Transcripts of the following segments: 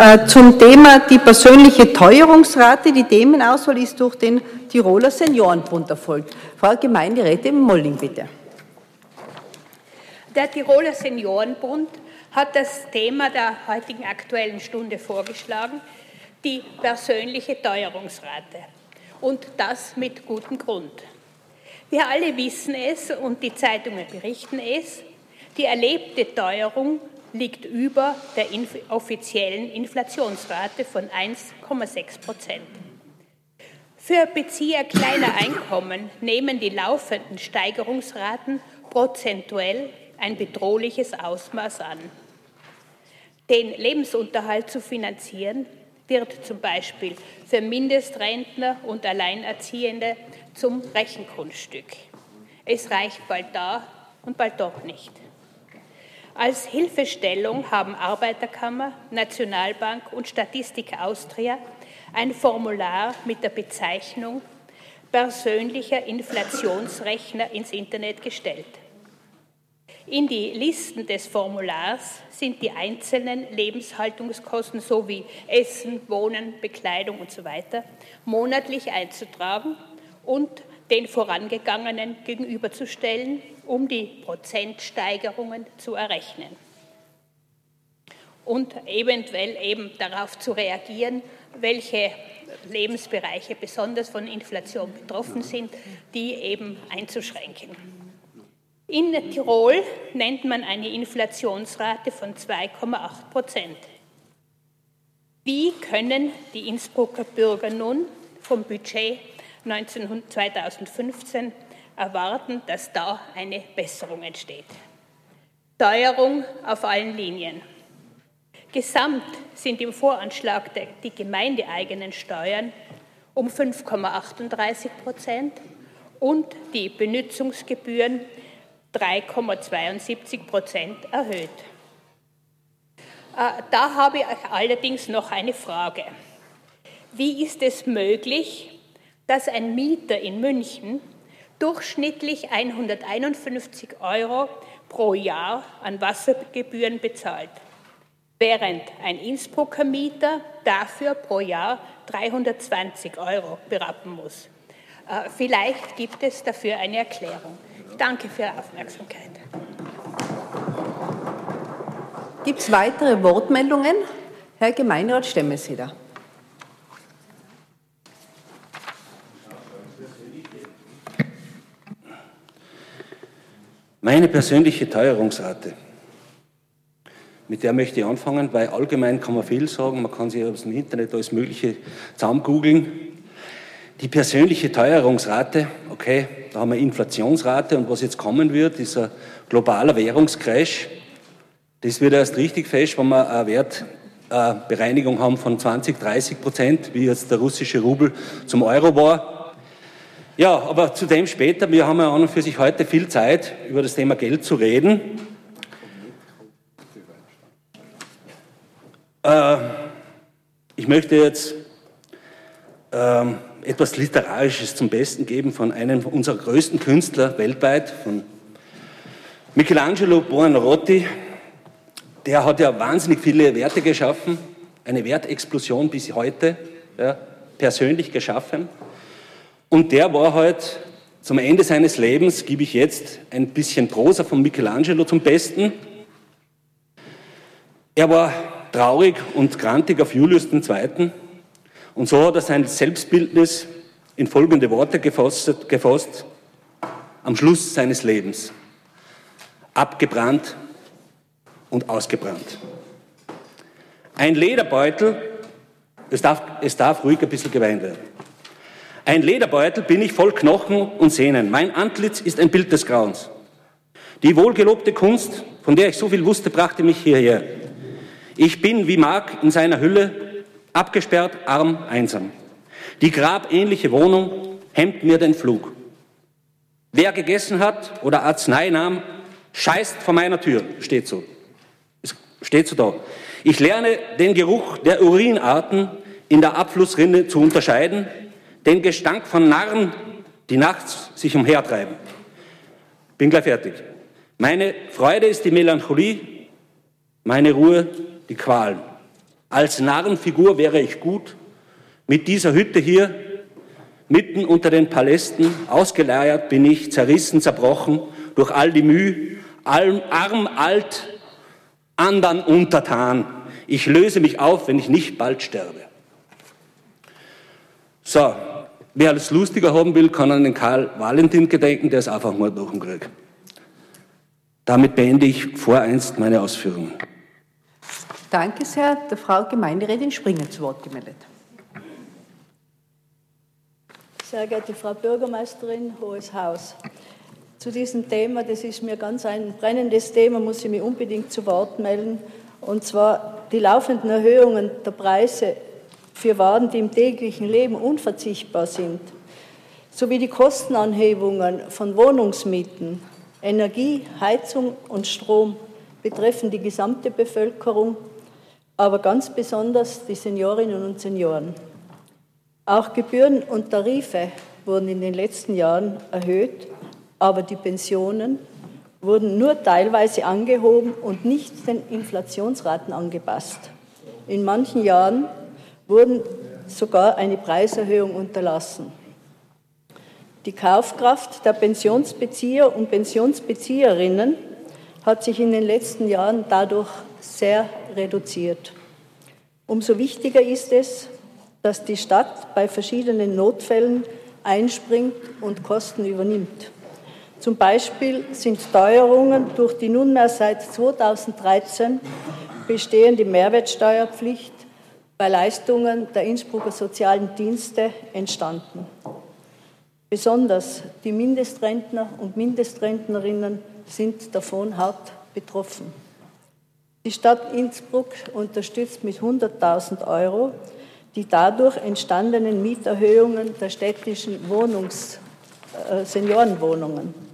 Äh, zum Thema die persönliche Teuerungsrate. Die Themenauswahl ist durch den Tiroler Seniorenbund erfolgt. Frau Gemeinderätin Molling, bitte. Der Tiroler Seniorenbund hat das Thema der heutigen Aktuellen Stunde vorgeschlagen, die persönliche Teuerungsrate. Und das mit gutem Grund. Wir alle wissen es und die Zeitungen berichten es, die erlebte Teuerung liegt über der offiziellen Inflationsrate von 1,6 Prozent. Für Bezieher kleiner Einkommen nehmen die laufenden Steigerungsraten prozentuell ein bedrohliches Ausmaß an. Den Lebensunterhalt zu finanzieren, wird zum Beispiel für Mindestrentner und Alleinerziehende zum Rechenkunststück. Es reicht bald da und bald doch nicht. Als Hilfestellung haben Arbeiterkammer, Nationalbank und Statistik Austria ein Formular mit der Bezeichnung persönlicher Inflationsrechner ins Internet gestellt. In die Listen des Formulars sind die einzelnen Lebenshaltungskosten sowie Essen, Wohnen, Bekleidung usw. So monatlich einzutragen und den vorangegangenen gegenüberzustellen, um die Prozentsteigerungen zu errechnen und eventuell eben darauf zu reagieren, welche Lebensbereiche besonders von Inflation betroffen sind, die eben einzuschränken. In Tirol nennt man eine Inflationsrate von 2,8 Prozent. Wie können die Innsbrucker Bürger nun vom Budget 2015 erwarten, dass da eine Besserung entsteht? Teuerung auf allen Linien. Gesamt sind im Voranschlag die gemeindeeigenen Steuern um 5,38 Prozent und die Benutzungsgebühren 3,72 Prozent erhöht. Äh, da habe ich allerdings noch eine Frage. Wie ist es möglich, dass ein Mieter in München durchschnittlich 151 Euro pro Jahr an Wassergebühren bezahlt, während ein Innsbrucker Mieter dafür pro Jahr 320 Euro berappen muss? Äh, vielleicht gibt es dafür eine Erklärung. Danke für Ihre Aufmerksamkeit. Gibt es weitere Wortmeldungen? Herr Gemeinderat Stemmeseder. Meine persönliche Teuerungsrate, mit der möchte ich anfangen, weil allgemein kann man viel sagen, man kann sich aus dem Internet alles Mögliche zusammen googeln. Die persönliche Teuerungsrate, okay, da haben wir Inflationsrate und was jetzt kommen wird, ist ein globaler Währungscrash. Das wird erst richtig fest, wenn wir eine Wertbereinigung haben von 20, 30 Prozent, wie jetzt der russische Rubel zum Euro war. Ja, aber zu dem später. Wir haben ja an und für sich heute viel Zeit, über das Thema Geld zu reden. Äh, ich möchte jetzt ähm, etwas Literarisches zum Besten geben von einem unserer größten Künstler weltweit, von Michelangelo Buonarroti. Der hat ja wahnsinnig viele Werte geschaffen, eine Wertexplosion bis heute, ja, persönlich geschaffen. Und der war halt zum Ende seines Lebens, gebe ich jetzt ein bisschen Prosa von Michelangelo zum Besten. Er war traurig und grantig auf Julius II und so hat er sein Selbstbildnis in folgende Worte gefasst, gefasst am Schluss seines Lebens. Abgebrannt und ausgebrannt. Ein Lederbeutel, es darf, es darf ruhig ein bisschen geweint werden. Ein Lederbeutel bin ich voll Knochen und Sehnen. Mein Antlitz ist ein Bild des Grauens. Die wohlgelobte Kunst, von der ich so viel wusste, brachte mich hierher. Ich bin wie Mark in seiner Hülle, abgesperrt, arm, einsam. Die grabähnliche Wohnung hemmt mir den Flug. Wer gegessen hat oder Arznei nahm, scheißt vor meiner Tür, steht so. Es steht so da. Ich lerne den Geruch der Urinarten in der Abflussrinne zu unterscheiden, den Gestank von Narren, die nachts sich umhertreiben. Bin gleich fertig. Meine Freude ist die Melancholie, meine Ruhe die Qualen. Als Narrenfigur wäre ich gut. Mit dieser Hütte hier, mitten unter den Palästen, ausgeleiert bin ich, zerrissen, zerbrochen, durch all die Mühe, arm, alt, andern untertan. Ich löse mich auf, wenn ich nicht bald sterbe. So, wer alles lustiger haben will, kann an den Karl Valentin gedenken, der ist einfach mal durch den Krieg. Damit beende ich voreinst meine Ausführungen. Danke sehr. Der Frau Gemeinderätin Springer zu Wort gemeldet. Sehr geehrte Frau Bürgermeisterin, Hohes Haus. Zu diesem Thema, das ist mir ganz ein brennendes Thema, muss ich mich unbedingt zu Wort melden. Und zwar die laufenden Erhöhungen der Preise für Waren, die im täglichen Leben unverzichtbar sind, sowie die Kostenanhebungen von Wohnungsmieten, Energie, Heizung und Strom betreffen die gesamte Bevölkerung aber ganz besonders die Seniorinnen und Senioren. Auch Gebühren und Tarife wurden in den letzten Jahren erhöht, aber die Pensionen wurden nur teilweise angehoben und nicht den Inflationsraten angepasst. In manchen Jahren wurden sogar eine Preiserhöhung unterlassen. Die Kaufkraft der Pensionsbezieher und Pensionsbezieherinnen hat sich in den letzten Jahren dadurch sehr reduziert. Umso wichtiger ist es, dass die Stadt bei verschiedenen Notfällen einspringt und Kosten übernimmt. Zum Beispiel sind Teuerungen durch die nunmehr seit 2013 bestehende Mehrwertsteuerpflicht bei Leistungen der Innsbrucker sozialen Dienste entstanden. Besonders die Mindestrentner und Mindestrentnerinnen sind davon hart betroffen. Die Stadt Innsbruck unterstützt mit 100.000 Euro die dadurch entstandenen Mieterhöhungen der städtischen Wohnungs-, äh, Seniorenwohnungen.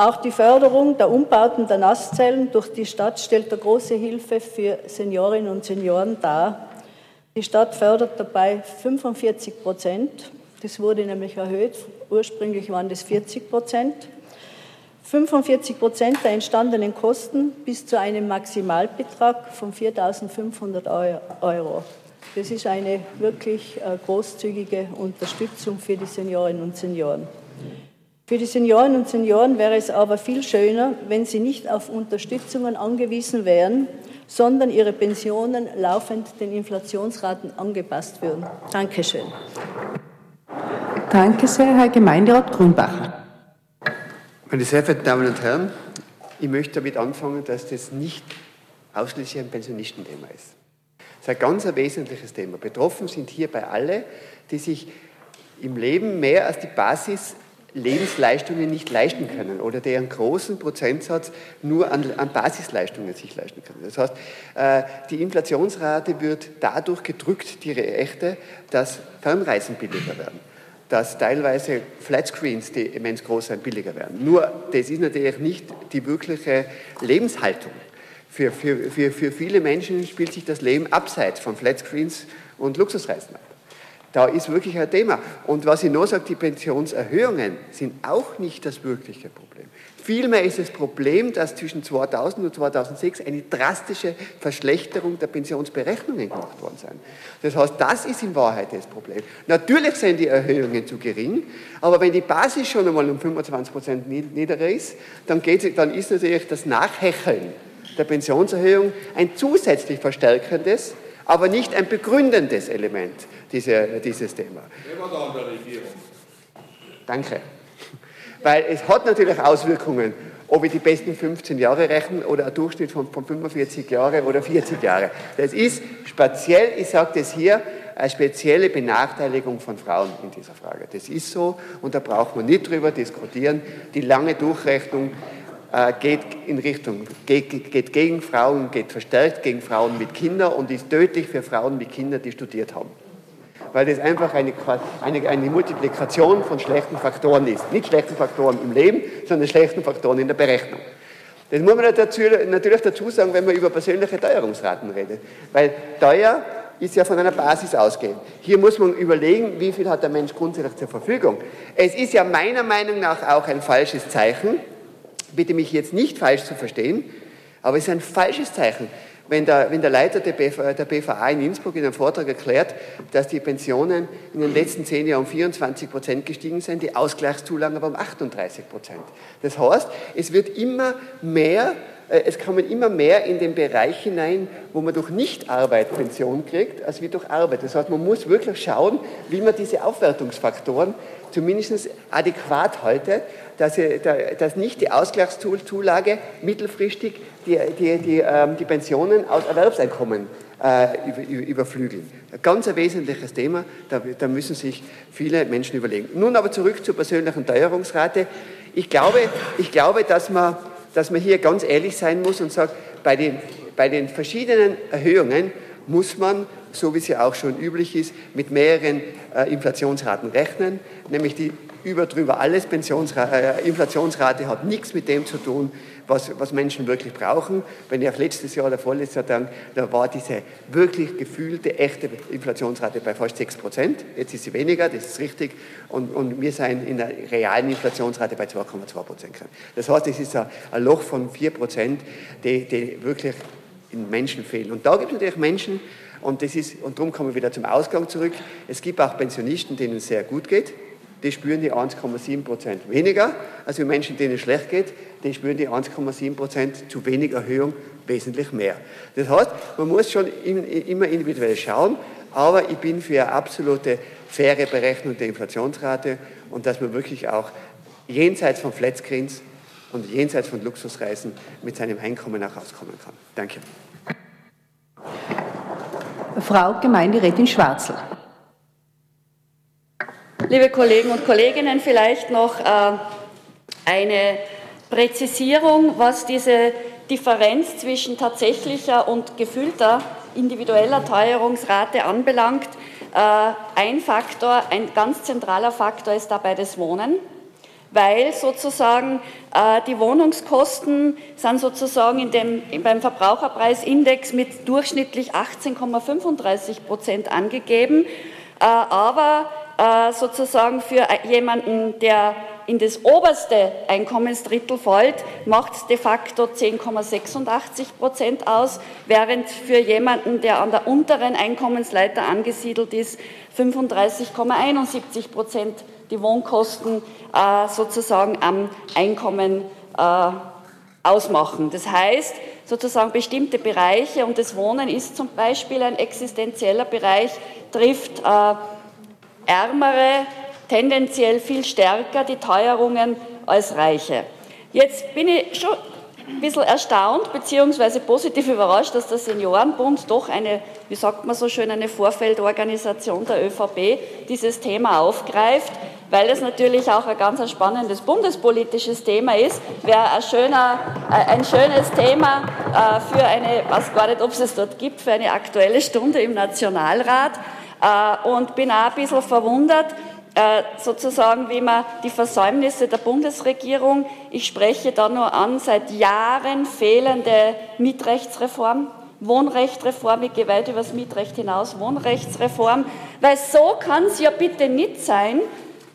Auch die Förderung der Umbauten der Nasszellen durch die Stadt stellt eine große Hilfe für Seniorinnen und Senioren dar. Die Stadt fördert dabei 45 Prozent. Das wurde nämlich erhöht. Ursprünglich waren das 40 Prozent. 45 Prozent der entstandenen Kosten bis zu einem Maximalbetrag von 4.500 Euro. Das ist eine wirklich äh, großzügige Unterstützung für die Seniorinnen und Senioren. Für die Seniorinnen und Senioren wäre es aber viel schöner, wenn sie nicht auf Unterstützungen angewiesen wären, sondern ihre Pensionen laufend den Inflationsraten angepasst würden. Dankeschön. Danke sehr, Herr Gemeinderat Grünbacher. Meine sehr verehrten Damen und Herren, ich möchte damit anfangen, dass das nicht ausschließlich ein Pensionistenthema ist. Das ist ein ganz ein wesentliches Thema. Betroffen sind hierbei alle, die sich im Leben mehr als die Basis Lebensleistungen nicht leisten können oder deren großen Prozentsatz nur an, an, Basisleistungen sich leisten können. Das heißt, äh, die Inflationsrate wird dadurch gedrückt, die echte, dass Fernreisen billiger werden dass teilweise Flatscreens, die immens groß sind, billiger werden. Nur, das ist natürlich nicht die wirkliche Lebenshaltung. Für, für, für, für viele Menschen spielt sich das Leben abseits von Flatscreens und Luxusreisen ab. Da ist wirklich ein Thema. Und was ich noch sage, die Pensionserhöhungen sind auch nicht das wirkliche Problem. Vielmehr ist das Problem, dass zwischen 2000 und 2006 eine drastische Verschlechterung der Pensionsberechnungen gemacht worden sind. Das heißt, das ist in Wahrheit das Problem. Natürlich sind die Erhöhungen zu gering, aber wenn die Basis schon einmal um 25 Prozent niedriger ist, dann, dann ist natürlich das Nachhecheln der Pensionserhöhung ein zusätzlich verstärkendes, aber nicht ein begründendes Element dieser, dieses Thema. Danke. Weil es hat natürlich Auswirkungen, ob ich die besten 15 Jahre rechne oder ein Durchschnitt von, von 45 Jahre oder 40 Jahre. Das ist speziell, ich sage das hier, eine spezielle Benachteiligung von Frauen in dieser Frage. Das ist so und da braucht man nicht drüber diskutieren. Die lange Durchrechnung äh, geht in Richtung, geht, geht gegen Frauen, geht verstärkt gegen Frauen mit Kindern und ist tödlich für Frauen mit Kindern, die studiert haben weil das einfach eine, eine, eine Multiplikation von schlechten Faktoren ist. Nicht schlechten Faktoren im Leben, sondern schlechten Faktoren in der Berechnung. Das muss man natürlich dazu sagen, wenn man über persönliche Teuerungsraten redet. Weil teuer ist ja von einer Basis ausgehen. Hier muss man überlegen, wie viel hat der Mensch grundsätzlich zur Verfügung. Es ist ja meiner Meinung nach auch ein falsches Zeichen, bitte mich jetzt nicht falsch zu verstehen, aber es ist ein falsches Zeichen, wenn der, wenn der Leiter der, BV, der BVA in Innsbruck in einem Vortrag erklärt, dass die Pensionen in den letzten zehn Jahren um 24 Prozent gestiegen sind, die Ausgleichszulagen aber um 38 Prozent. Das heißt, es wird immer mehr äh, es kommen immer mehr in den Bereich hinein, wo man durch Nichtarbeit Pension kriegt, als wie durch Arbeit. Das heißt, man muss wirklich schauen, wie man diese Aufwertungsfaktoren zumindest adäquat haltet, dass, dass nicht die Ausgleichszulage mittelfristig die, die, die, ähm, die Pensionen aus Erwerbseinkommen äh, überflügeln. Ganz ein wesentliches Thema, da, da müssen sich viele Menschen überlegen. Nun aber zurück zur persönlichen Teuerungsrate. Ich glaube, ich glaube dass man dass man hier ganz ehrlich sein muss und sagt, bei den, bei den verschiedenen Erhöhungen muss man, so wie es ja auch schon üblich ist, mit mehreren äh, Inflationsraten rechnen, nämlich die über drüber alles Pensionsrate, äh, Inflationsrate hat nichts mit dem zu tun, was, was Menschen wirklich brauchen. Wenn ich auf letztes Jahr oder vorletztes Jahr denke, da war diese wirklich gefühlte, echte Inflationsrate bei fast 6 Prozent. Jetzt ist sie weniger, das ist richtig. Und, und wir sind in der realen Inflationsrate bei 2,2 Prozent. Das heißt, es ist ein, Loch von 4 Prozent, die, die wirklich in Menschen fehlen. Und da gibt es natürlich Menschen, und, das ist, und darum kommen wir wieder zum Ausgang zurück. Es gibt auch Pensionisten, denen es sehr gut geht die spüren die 1,7 Prozent weniger, als die Menschen, denen es schlecht geht, die spüren die 1,7 Prozent zu wenig Erhöhung wesentlich mehr. Das heißt, man muss schon immer individuell schauen, aber ich bin für eine absolute faire Berechnung der Inflationsrate und dass man wirklich auch jenseits von Flatscreens und jenseits von Luxusreisen mit seinem Einkommen auch auskommen kann. Danke. Frau Gemeinderätin Schwarzel. Liebe Kollegen und Kolleginnen, vielleicht noch äh, eine Präzisierung, was diese Differenz zwischen tatsächlicher und gefühlter individueller Teuerungsrate anbelangt. Äh, ein Faktor, ein ganz zentraler Faktor ist dabei das Wohnen, weil sozusagen äh, die Wohnungskosten sind sozusagen in dem, beim Verbraucherpreisindex mit durchschnittlich 18,35 Prozent angegeben, aber äh, sozusagen für jemanden, der in das oberste Einkommensdrittel fällt, macht es de facto 10,86 Prozent aus, während für jemanden, der an der unteren Einkommensleiter angesiedelt ist, 35,71 Prozent die Wohnkosten äh, sozusagen am Einkommen äh, ausmachen. Das heißt, sozusagen bestimmte Bereiche, und das Wohnen ist zum Beispiel ein existenzieller Bereich, trifft äh, Ärmere tendenziell viel stärker die Teuerungen als Reiche. Jetzt bin ich schon ein bisschen erstaunt bzw. positiv überrascht, dass der Seniorenbund doch eine, wie sagt man so schön, eine Vorfeldorganisation der ÖVP dieses Thema aufgreift, weil es natürlich auch ein ganz spannendes bundespolitisches Thema ist. Wäre ein, schöner, äh, ein schönes Thema äh, für eine, weiß gar nicht, ob es es dort gibt, für eine aktuelle Stunde im Nationalrat. Äh, und bin auch ein bisschen verwundert, äh, sozusagen, wie man die Versäumnisse der Bundesregierung, ich spreche da nur an, seit Jahren fehlende Mietrechtsreform, Wohnrechtreform, ich gehe weit über das Mietrecht hinaus, Wohnrechtsreform, weil so kann es ja bitte nicht sein,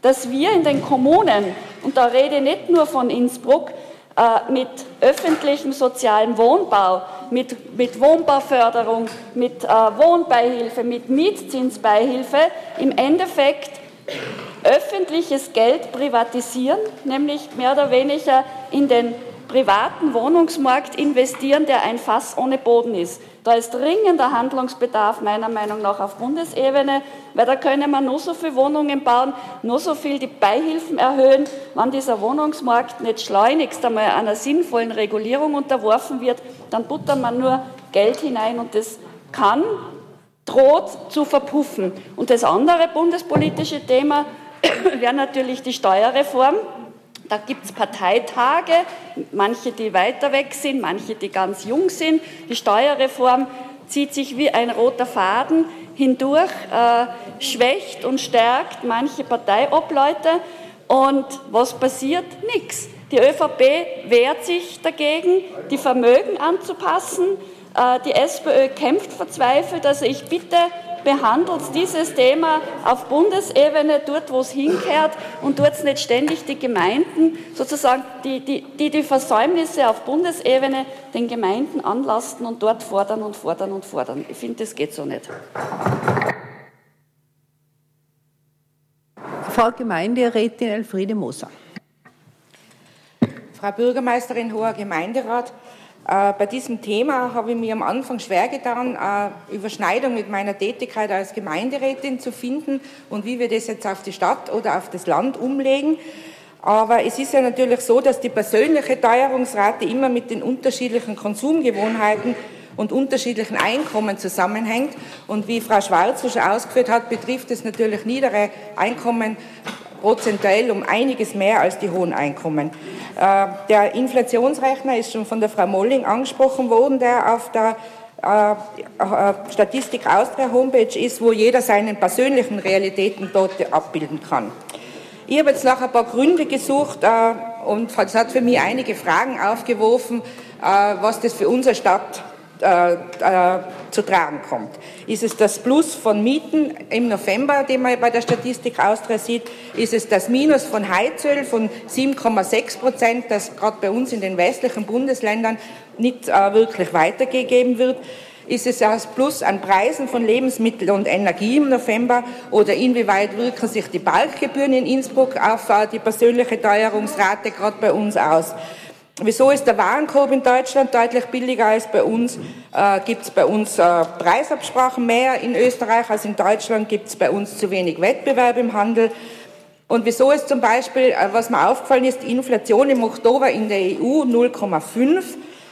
dass wir in den Kommunen, und da rede ich nicht nur von Innsbruck, äh, mit öffentlichem sozialem Wohnbau, mit, mit Wohnbauförderung, mit äh, Wohnbeihilfe, mit Mietzinsbeihilfe im Endeffekt öffentliches Geld privatisieren, nämlich mehr oder weniger in den privaten Wohnungsmarkt investieren, der ein Fass ohne Boden ist. Da ist dringender Handlungsbedarf meiner Meinung nach auf Bundesebene, weil da können wir nur so viele Wohnungen bauen, nur so viel die Beihilfen erhöhen, wenn dieser Wohnungsmarkt nicht schleunigst einmal einer sinnvollen Regulierung unterworfen wird, dann buttern man nur Geld hinein und das kann, droht zu verpuffen. Und das andere bundespolitische Thema wäre natürlich die Steuerreform. Da gibt es Parteitage, manche, die weiter weg sind, manche, die ganz jung sind. Die Steuerreform zieht sich wie ein roter Faden hindurch, äh, schwächt und stärkt manche Parteiobleute. Und was passiert? Nichts. Die ÖVP wehrt sich dagegen, die Vermögen anzupassen. Äh, die SPÖ kämpft verzweifelt. Also ich bitte behandelt dieses Thema auf Bundesebene, dort wo es hinkehrt und dort nicht ständig die Gemeinden, sozusagen die, die, die, die Versäumnisse auf Bundesebene den Gemeinden anlasten und dort fordern und fordern und fordern. Ich finde, das geht so nicht. Frau Gemeinderätin Elfriede Moser. Frau Bürgermeisterin, hoher Gemeinderat, bei diesem Thema habe ich mir am Anfang schwer getan, äh, Überschneidung mit meiner Tätigkeit als Gemeinderätin zu finden und wie wir das jetzt auf die Stadt oder auf das Land umlegen. Aber es ist ja natürlich so, dass die persönliche Teuerungsrate immer mit den unterschiedlichen Konsumgewohnheiten und unterschiedlichen Einkommen zusammenhängt. Und wie Frau Schwarz schon ausgeführt hat, betrifft es natürlich niedere Einkommen prozentuell um einiges mehr als die hohen Einkommen. Äh, der Inflationsrechner ist schon von der Frau Molling angesprochen worden, der auf der äh, äh, Statistik Austria Homepage ist, wo jeder seinen persönlichen Realitäten dort abbilden kann. Ich habe jetzt nach ein paar Gründe gesucht und es hat für mich einige Fragen aufgeworfen, was das für unsere Stadt äh, äh, zu tragen kommt. Ist es das Plus von Mieten im November, den man bei der Statistik Austria sieht? Ist es das Minus von Heizöl von 7,6 Prozent, das gerade bei uns in den westlichen Bundesländern nicht äh, wirklich weitergegeben wird? Ist es das Plus an Preisen von Lebensmitteln und Energie im November oder inwieweit wirken sich die Balkgebühren in Innsbruck auf äh, die persönliche Teuerungsrate gerade bei uns aus? Wieso ist der Warenkorb in Deutschland deutlich billiger als bei uns? Äh, gibt es bei uns äh, Preisabsprachen mehr in Österreich als in Deutschland? Gibt es bei uns zu wenig Wettbewerb im Handel? Und wieso ist zum Beispiel, äh, was mir aufgefallen ist, die Inflation im Oktober in der EU 0,5,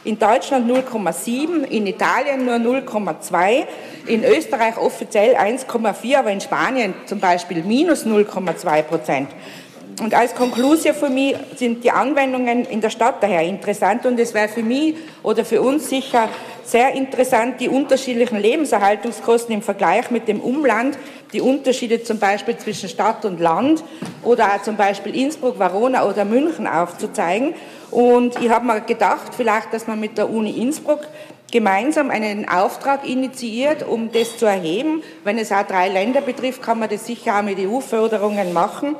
in Deutschland 0,7, in Italien nur 0,2, in Österreich offiziell 1,4, aber in Spanien zum Beispiel minus 0,2 Prozent. Und als Konklusion für mich sind die Anwendungen in der Stadt daher interessant und es wäre für mich oder für uns sicher sehr interessant, die unterschiedlichen Lebenserhaltungskosten im Vergleich mit dem Umland, die Unterschiede zum Beispiel zwischen Stadt und Land oder auch zum Beispiel Innsbruck, Verona oder München aufzuzeigen. Und ich habe mir gedacht, vielleicht, dass man mit der Uni Innsbruck gemeinsam einen Auftrag initiiert, um das zu erheben. Wenn es auch drei Länder betrifft, kann man das sicher auch mit EU-Förderungen machen.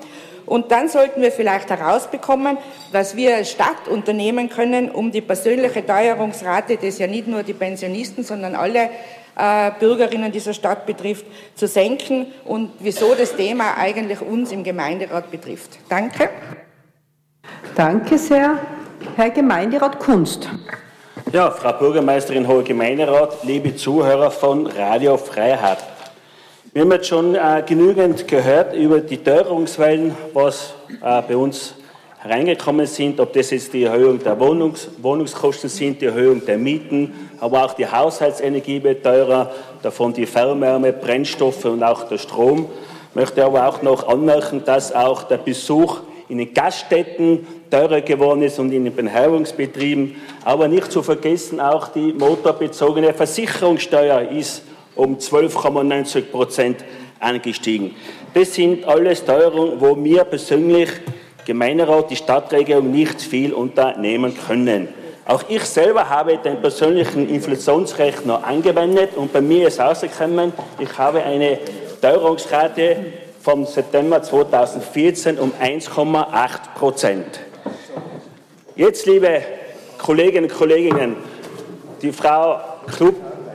Und dann sollten wir vielleicht herausbekommen, was wir als Stadt unternehmen können, um die persönliche Teuerungsrate, das ja nicht nur die Pensionisten, sondern alle äh, Bürgerinnen dieser Stadt betrifft, zu senken und wieso das Thema eigentlich uns im Gemeinderat betrifft. Danke. Danke sehr. Herr Gemeinderat Kunst. Ja, Frau Bürgermeisterin, Hoher Gemeinderat, liebe Zuhörer von Radio Freiheit. Wir haben jetzt schon äh, genügend gehört über die Teuerungswellen, was äh, bei uns hereingekommen sind, ob das jetzt die Erhöhung der Wohnungs Wohnungskosten sind, die Erhöhung der Mieten, aber auch die Haushaltsenergie wird teurer, davon die Fernwärme, Brennstoffe und auch der Strom. Ich möchte aber auch noch anmerken, dass auch der Besuch in den Gaststätten teurer geworden ist und in den Beherbergungsbetrieben. Aber nicht zu vergessen, auch die motorbezogene Versicherungssteuer ist um 12,90 Prozent angestiegen. Das sind alles Teuerungen, wo wir persönlich, Gemeinderat, die Stadtregierung nicht viel unternehmen können. Auch ich selber habe den persönlichen Inflationsrechner angewendet und bei mir ist herausgekommen, ich habe eine Teuerungsrate vom September 2014 um 1,8 Prozent. Jetzt, liebe Kolleginnen und Kollegen, die Frau Klub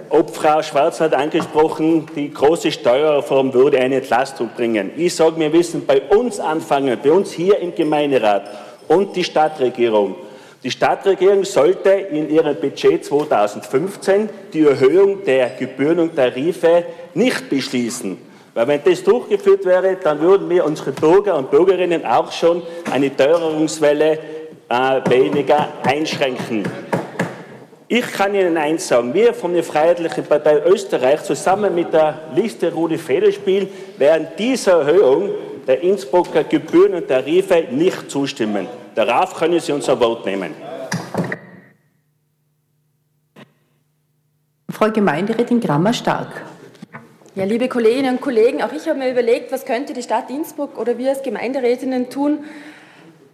ob Frau Schwarz hat angesprochen, die große Steuerreform würde eine Entlastung bringen. Ich sage, wir müssen bei uns anfangen, bei uns hier im Gemeinderat und die Stadtregierung. Die Stadtregierung sollte in ihrem Budget 2015 die Erhöhung der Gebühren und Tarife nicht beschließen. Weil wenn das durchgeführt wäre, dann würden wir unsere Bürger und Bürgerinnen auch schon eine Teuerungswelle äh, weniger einschränken. Ich kann Ihnen eins sagen, wir von der Freiheitlichen Partei Österreich zusammen mit der Liste Rudi Federspiel werden dieser Erhöhung der Innsbrucker Gebühren und Tarife nicht zustimmen. Darauf können Sie unser Wort nehmen. Frau Gemeinderätin Grammer-Stark. Ja, liebe Kolleginnen und Kollegen, auch ich habe mir überlegt, was könnte die Stadt Innsbruck oder wir als Gemeinderätinnen tun,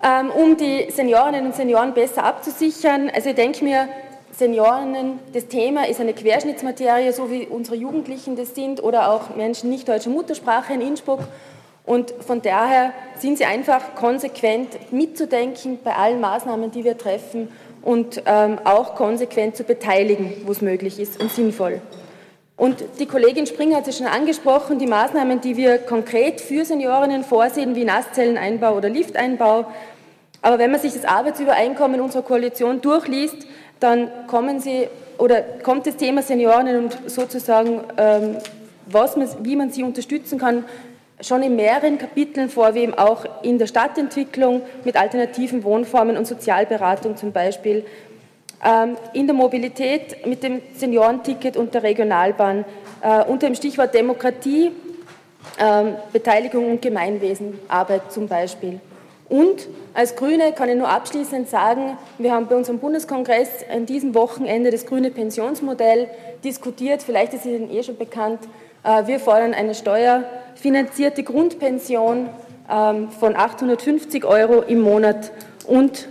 ähm, um die Seniorinnen und Senioren besser abzusichern. Also ich denke mir, Senioren, das Thema ist eine Querschnittsmaterie, so wie unsere Jugendlichen das sind oder auch Menschen nicht deutscher Muttersprache in Innsbruck. Und von daher sind sie einfach konsequent mitzudenken bei allen Maßnahmen, die wir treffen und ähm, auch konsequent zu beteiligen, wo es möglich ist und sinnvoll. Und die Kollegin Springer hat es schon angesprochen, die Maßnahmen, die wir konkret für Seniorinnen vorsehen, wie Nasszelleneinbau oder Lifteinbau. Aber wenn man sich das Arbeitsübereinkommen unserer Koalition durchliest, dann kommen sie oder kommt das Thema Senioren und sozusagen, ähm, was man, wie man sie unterstützen kann, schon in mehreren Kapiteln vor, wie eben auch in der Stadtentwicklung mit alternativen Wohnformen und Sozialberatung zum Beispiel, ähm, in der Mobilität mit dem Seniorenticket und der Regionalbahn, äh, unter dem Stichwort Demokratie, ähm, Beteiligung und Gemeinwesenarbeit zum Beispiel. Und als Grüne kann ich nur abschließend sagen, wir haben bei unserem Bundeskongress an diesem Wochenende das grüne Pensionsmodell diskutiert. Vielleicht ist es Ihnen eh schon bekannt. Äh, wir fordern eine steuerfinanzierte Grundpension ähm, von 850 Euro im Monat und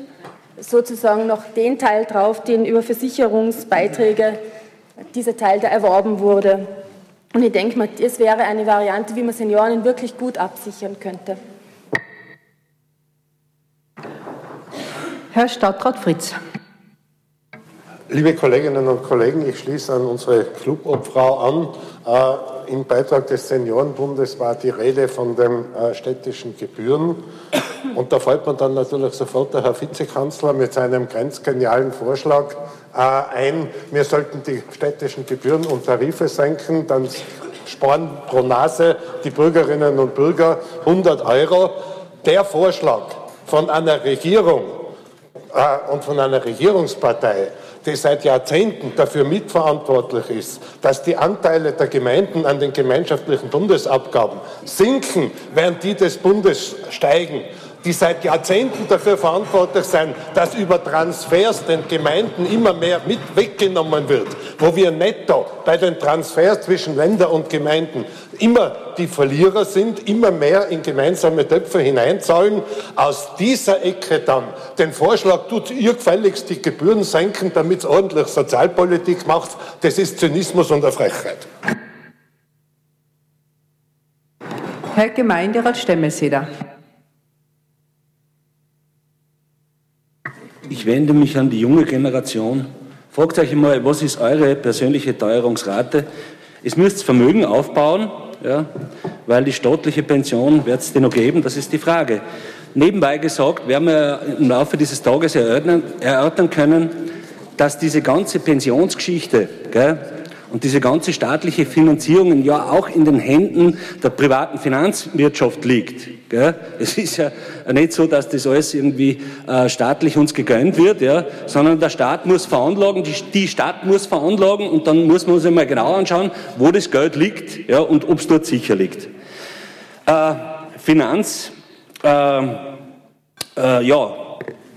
sozusagen noch den Teil drauf, den über Versicherungsbeiträge dieser Teil da erworben wurde. Und ich denke mal, das wäre eine Variante, wie man Senioren wirklich gut absichern könnte. Herr Stadtrat Fritz. Liebe Kolleginnen und Kollegen, ich schließe an unsere Clubobfrau an. Äh, Im Beitrag des Seniorenbundes war die Rede von den äh, städtischen Gebühren. Und da fällt man dann natürlich sofort der Herr Vizekanzler mit seinem grenzgenialen Vorschlag äh, ein, wir sollten die städtischen Gebühren und Tarife senken, dann sparen pro Nase die Bürgerinnen und Bürger 100 Euro. Der Vorschlag von einer Regierung, und von einer Regierungspartei, die seit Jahrzehnten dafür mitverantwortlich ist, dass die Anteile der Gemeinden an den gemeinschaftlichen Bundesabgaben sinken, während die des Bundes steigen, die seit Jahrzehnten dafür verantwortlich sind, dass über Transfers den Gemeinden immer mehr mit weggenommen wird, wo wir netto bei den Transfers zwischen Ländern und Gemeinden immer die Verlierer sind, immer mehr in gemeinsame Töpfe hineinzahlen. Aus dieser Ecke dann den Vorschlag, tut ihr gefälligst die Gebühren senken, damit es ordentlich Sozialpolitik macht, das ist Zynismus und eine Frechheit. Herr Gemeinderat Stemmelseder. Ich wende mich an die junge Generation. Fragt euch einmal, was ist eure persönliche Teuerungsrate? Es müsst Vermögen aufbauen, ja, weil die staatliche Pension wird es dir noch geben, das ist die Frage. Nebenbei gesagt, werden wir im Laufe dieses Tages erörtern, erörtern können, dass diese ganze Pensionsgeschichte gell, und diese ganze staatliche Finanzierung ja auch in den Händen der privaten Finanzwirtschaft liegt. Gell? Es ist ja nicht so, dass das alles irgendwie äh, staatlich uns gegönnt wird, ja, sondern der Staat muss veranlagen, die, die Stadt muss veranlagen und dann muss man uns einmal genau anschauen, wo das Geld liegt ja, und ob es dort sicher liegt. Äh, Finanz, äh, äh, ja,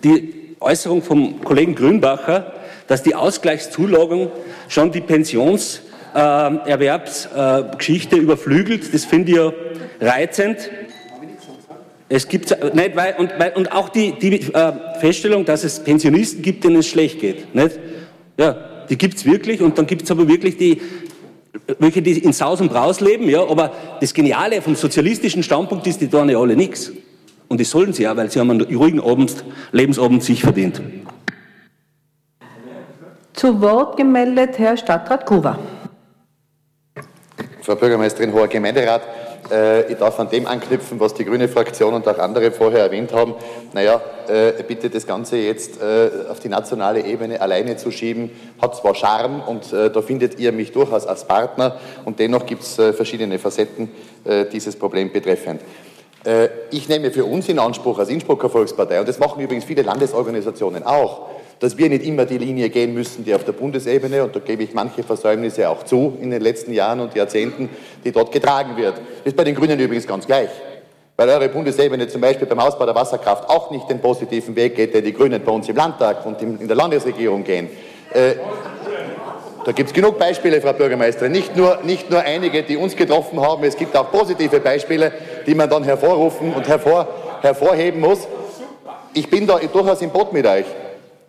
die Äußerung vom Kollegen Grünbacher, dass die Ausgleichszulagung schon die Pensionserwerbsgeschichte äh, überflügelt. Das finde ich ja reizend. Es gibt nicht, weil, und, und auch die, die äh, Feststellung, dass es Pensionisten gibt, denen es schlecht geht. Nicht? Ja, die gibt es wirklich und dann gibt es aber wirklich die, welche die in Saus und Braus leben, ja, aber das Geniale vom sozialistischen Standpunkt ist, die tun ja alle nichts. Und das sollen sie ja, weil sie haben einen ruhigen Abend, Lebensabend sich verdient. Zu Wort gemeldet Herr Stadtrat Kuba. Frau Bürgermeisterin, hoher Gemeinderat, äh, ich darf an dem anknüpfen, was die grüne Fraktion und auch andere vorher erwähnt haben. Naja, äh, bitte das Ganze jetzt äh, auf die nationale Ebene alleine zu schieben, hat zwar Charme und da findet ihr mich durchaus als Partner und dennoch gibt es verschiedene Facetten dieses Problem betreffend. Ich nehme für uns in Anspruch als Innsbrucker Volkspartei, und das machen übrigens viele Landesorganisationen auch, dass wir nicht immer die Linie gehen müssen, die auf der Bundesebene, und da gebe ich manche Versäumnisse auch zu in den letzten Jahren und Jahrzehnten, die dort getragen wird. Das ist bei den Grünen übrigens ganz gleich. Weil eure Bundesebene zum Beispiel beim Ausbau der Wasserkraft auch nicht den positiven Weg geht, den die Grünen bei uns im Landtag und in der Landesregierung gehen. Äh, da gibt es genug Beispiele, Frau Bürgermeisterin. Nicht nur, nicht nur einige, die uns getroffen haben, es gibt auch positive Beispiele, die man dann hervorrufen und hervor, hervorheben muss. Ich bin da durchaus im Boot mit euch.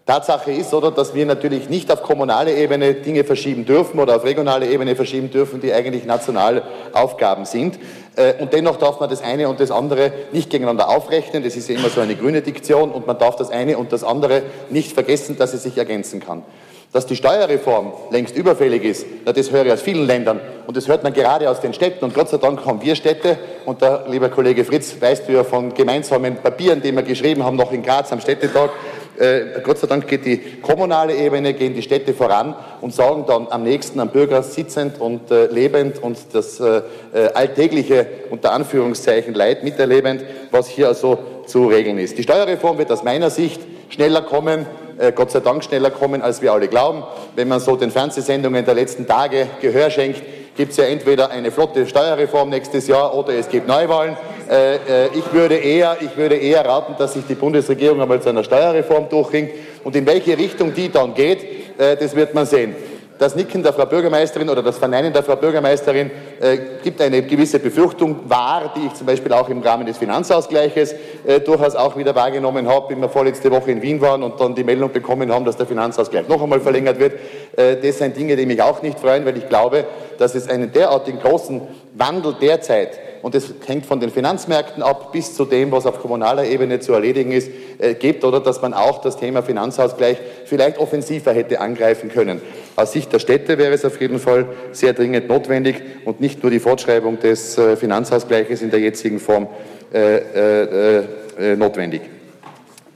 Tatsache ist, oder, dass wir natürlich nicht auf kommunale Ebene Dinge verschieben dürfen oder auf regionale Ebene verschieben dürfen, die eigentlich nationale Aufgaben sind. Äh, und dennoch darf man das eine und das andere nicht gegeneinander aufrechnen. Das ist ja immer so eine grüne Diktion. Und man darf das eine und das andere nicht vergessen, dass es sich ergänzen kann. Dass die Steuerreform längst überfällig ist, das höre ich aus vielen Ländern und das hört man gerade aus den Städten und Gott sei Dank haben wir Städte und da, lieber Kollege Fritz, weißt du ja von gemeinsamen Papieren, die wir geschrieben haben, noch in Graz am Städtetag, äh, Gott sei Dank geht die kommunale Ebene, gehen die Städte voran und sagen dann am nächsten am Bürger sitzend und äh, lebend und das äh, äh alltägliche unter Anführungszeichen Leid miterlebend, was hier also zu regeln ist. Die Steuerreform wird aus meiner Sicht schneller kommen, äh, Gott sei Dank schneller kommen, als wir alle glauben. Wenn man so den Fernsehsendungen der letzten Tage Gehör schenkt, gibt es ja entweder eine flotte Steuerreform nächstes Jahr oder es gibt Neuwahlen. Äh, äh, ich, würde eher, ich würde eher raten, dass sich die Bundesregierung einmal zu einer Steuerreform durchringt. Und in welche Richtung die dann geht, äh, das wird man sehen. Das Nicken der Frau Bürgermeisterin oder das Verneinen der Frau Bürgermeisterin äh, gibt eine gewisse Befürchtung wahr, die ich zum Beispiel auch im Rahmen des Finanzausgleiches äh, durchaus auch wieder wahrgenommen habe, wie wir vorletzte Woche in Wien waren und dann die Meldung bekommen haben, dass der Finanzausgleich noch einmal verlängert wird. Äh, das sind Dinge, die mich auch nicht freuen, weil ich glaube, dass es einen derartigen großen Wandel derzeit und das hängt von den Finanzmärkten ab bis zu dem, was auf kommunaler Ebene zu erledigen ist, äh, gibt oder dass man auch das Thema Finanzausgleich vielleicht offensiver hätte angreifen können. Aus Sicht der Städte wäre es auf jeden Fall sehr dringend notwendig und nicht nur die Fortschreibung des äh, Finanzausgleiches in der jetzigen Form äh, äh, äh notwendig.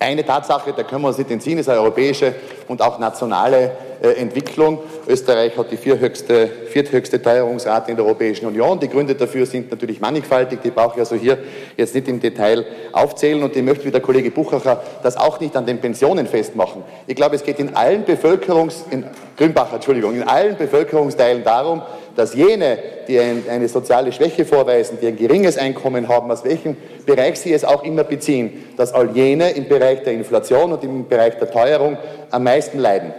Eine Tatsache, da können wir uns nicht entziehen, ist eine europäische und auch nationale äh, Entwicklung. Österreich hat die vierthöchste, vierthöchste Teuerungsrate in der Europäischen Union. Die Gründe dafür sind natürlich mannigfaltig, die brauche ich also hier jetzt nicht im Detail aufzählen. Und ich möchte wie der Kollege Buchacher das auch nicht an den Pensionen festmachen. Ich glaube, es geht in allen Bevölkerungs... In, Grünbacher, Entschuldigung, in allen Bevölkerungsteilen darum, dass jene, die eine soziale Schwäche vorweisen, die ein geringes Einkommen haben, aus welchem Bereich sie es auch immer beziehen, dass all jene im Bereich der Inflation und im Bereich der Teuerung am meisten leiden.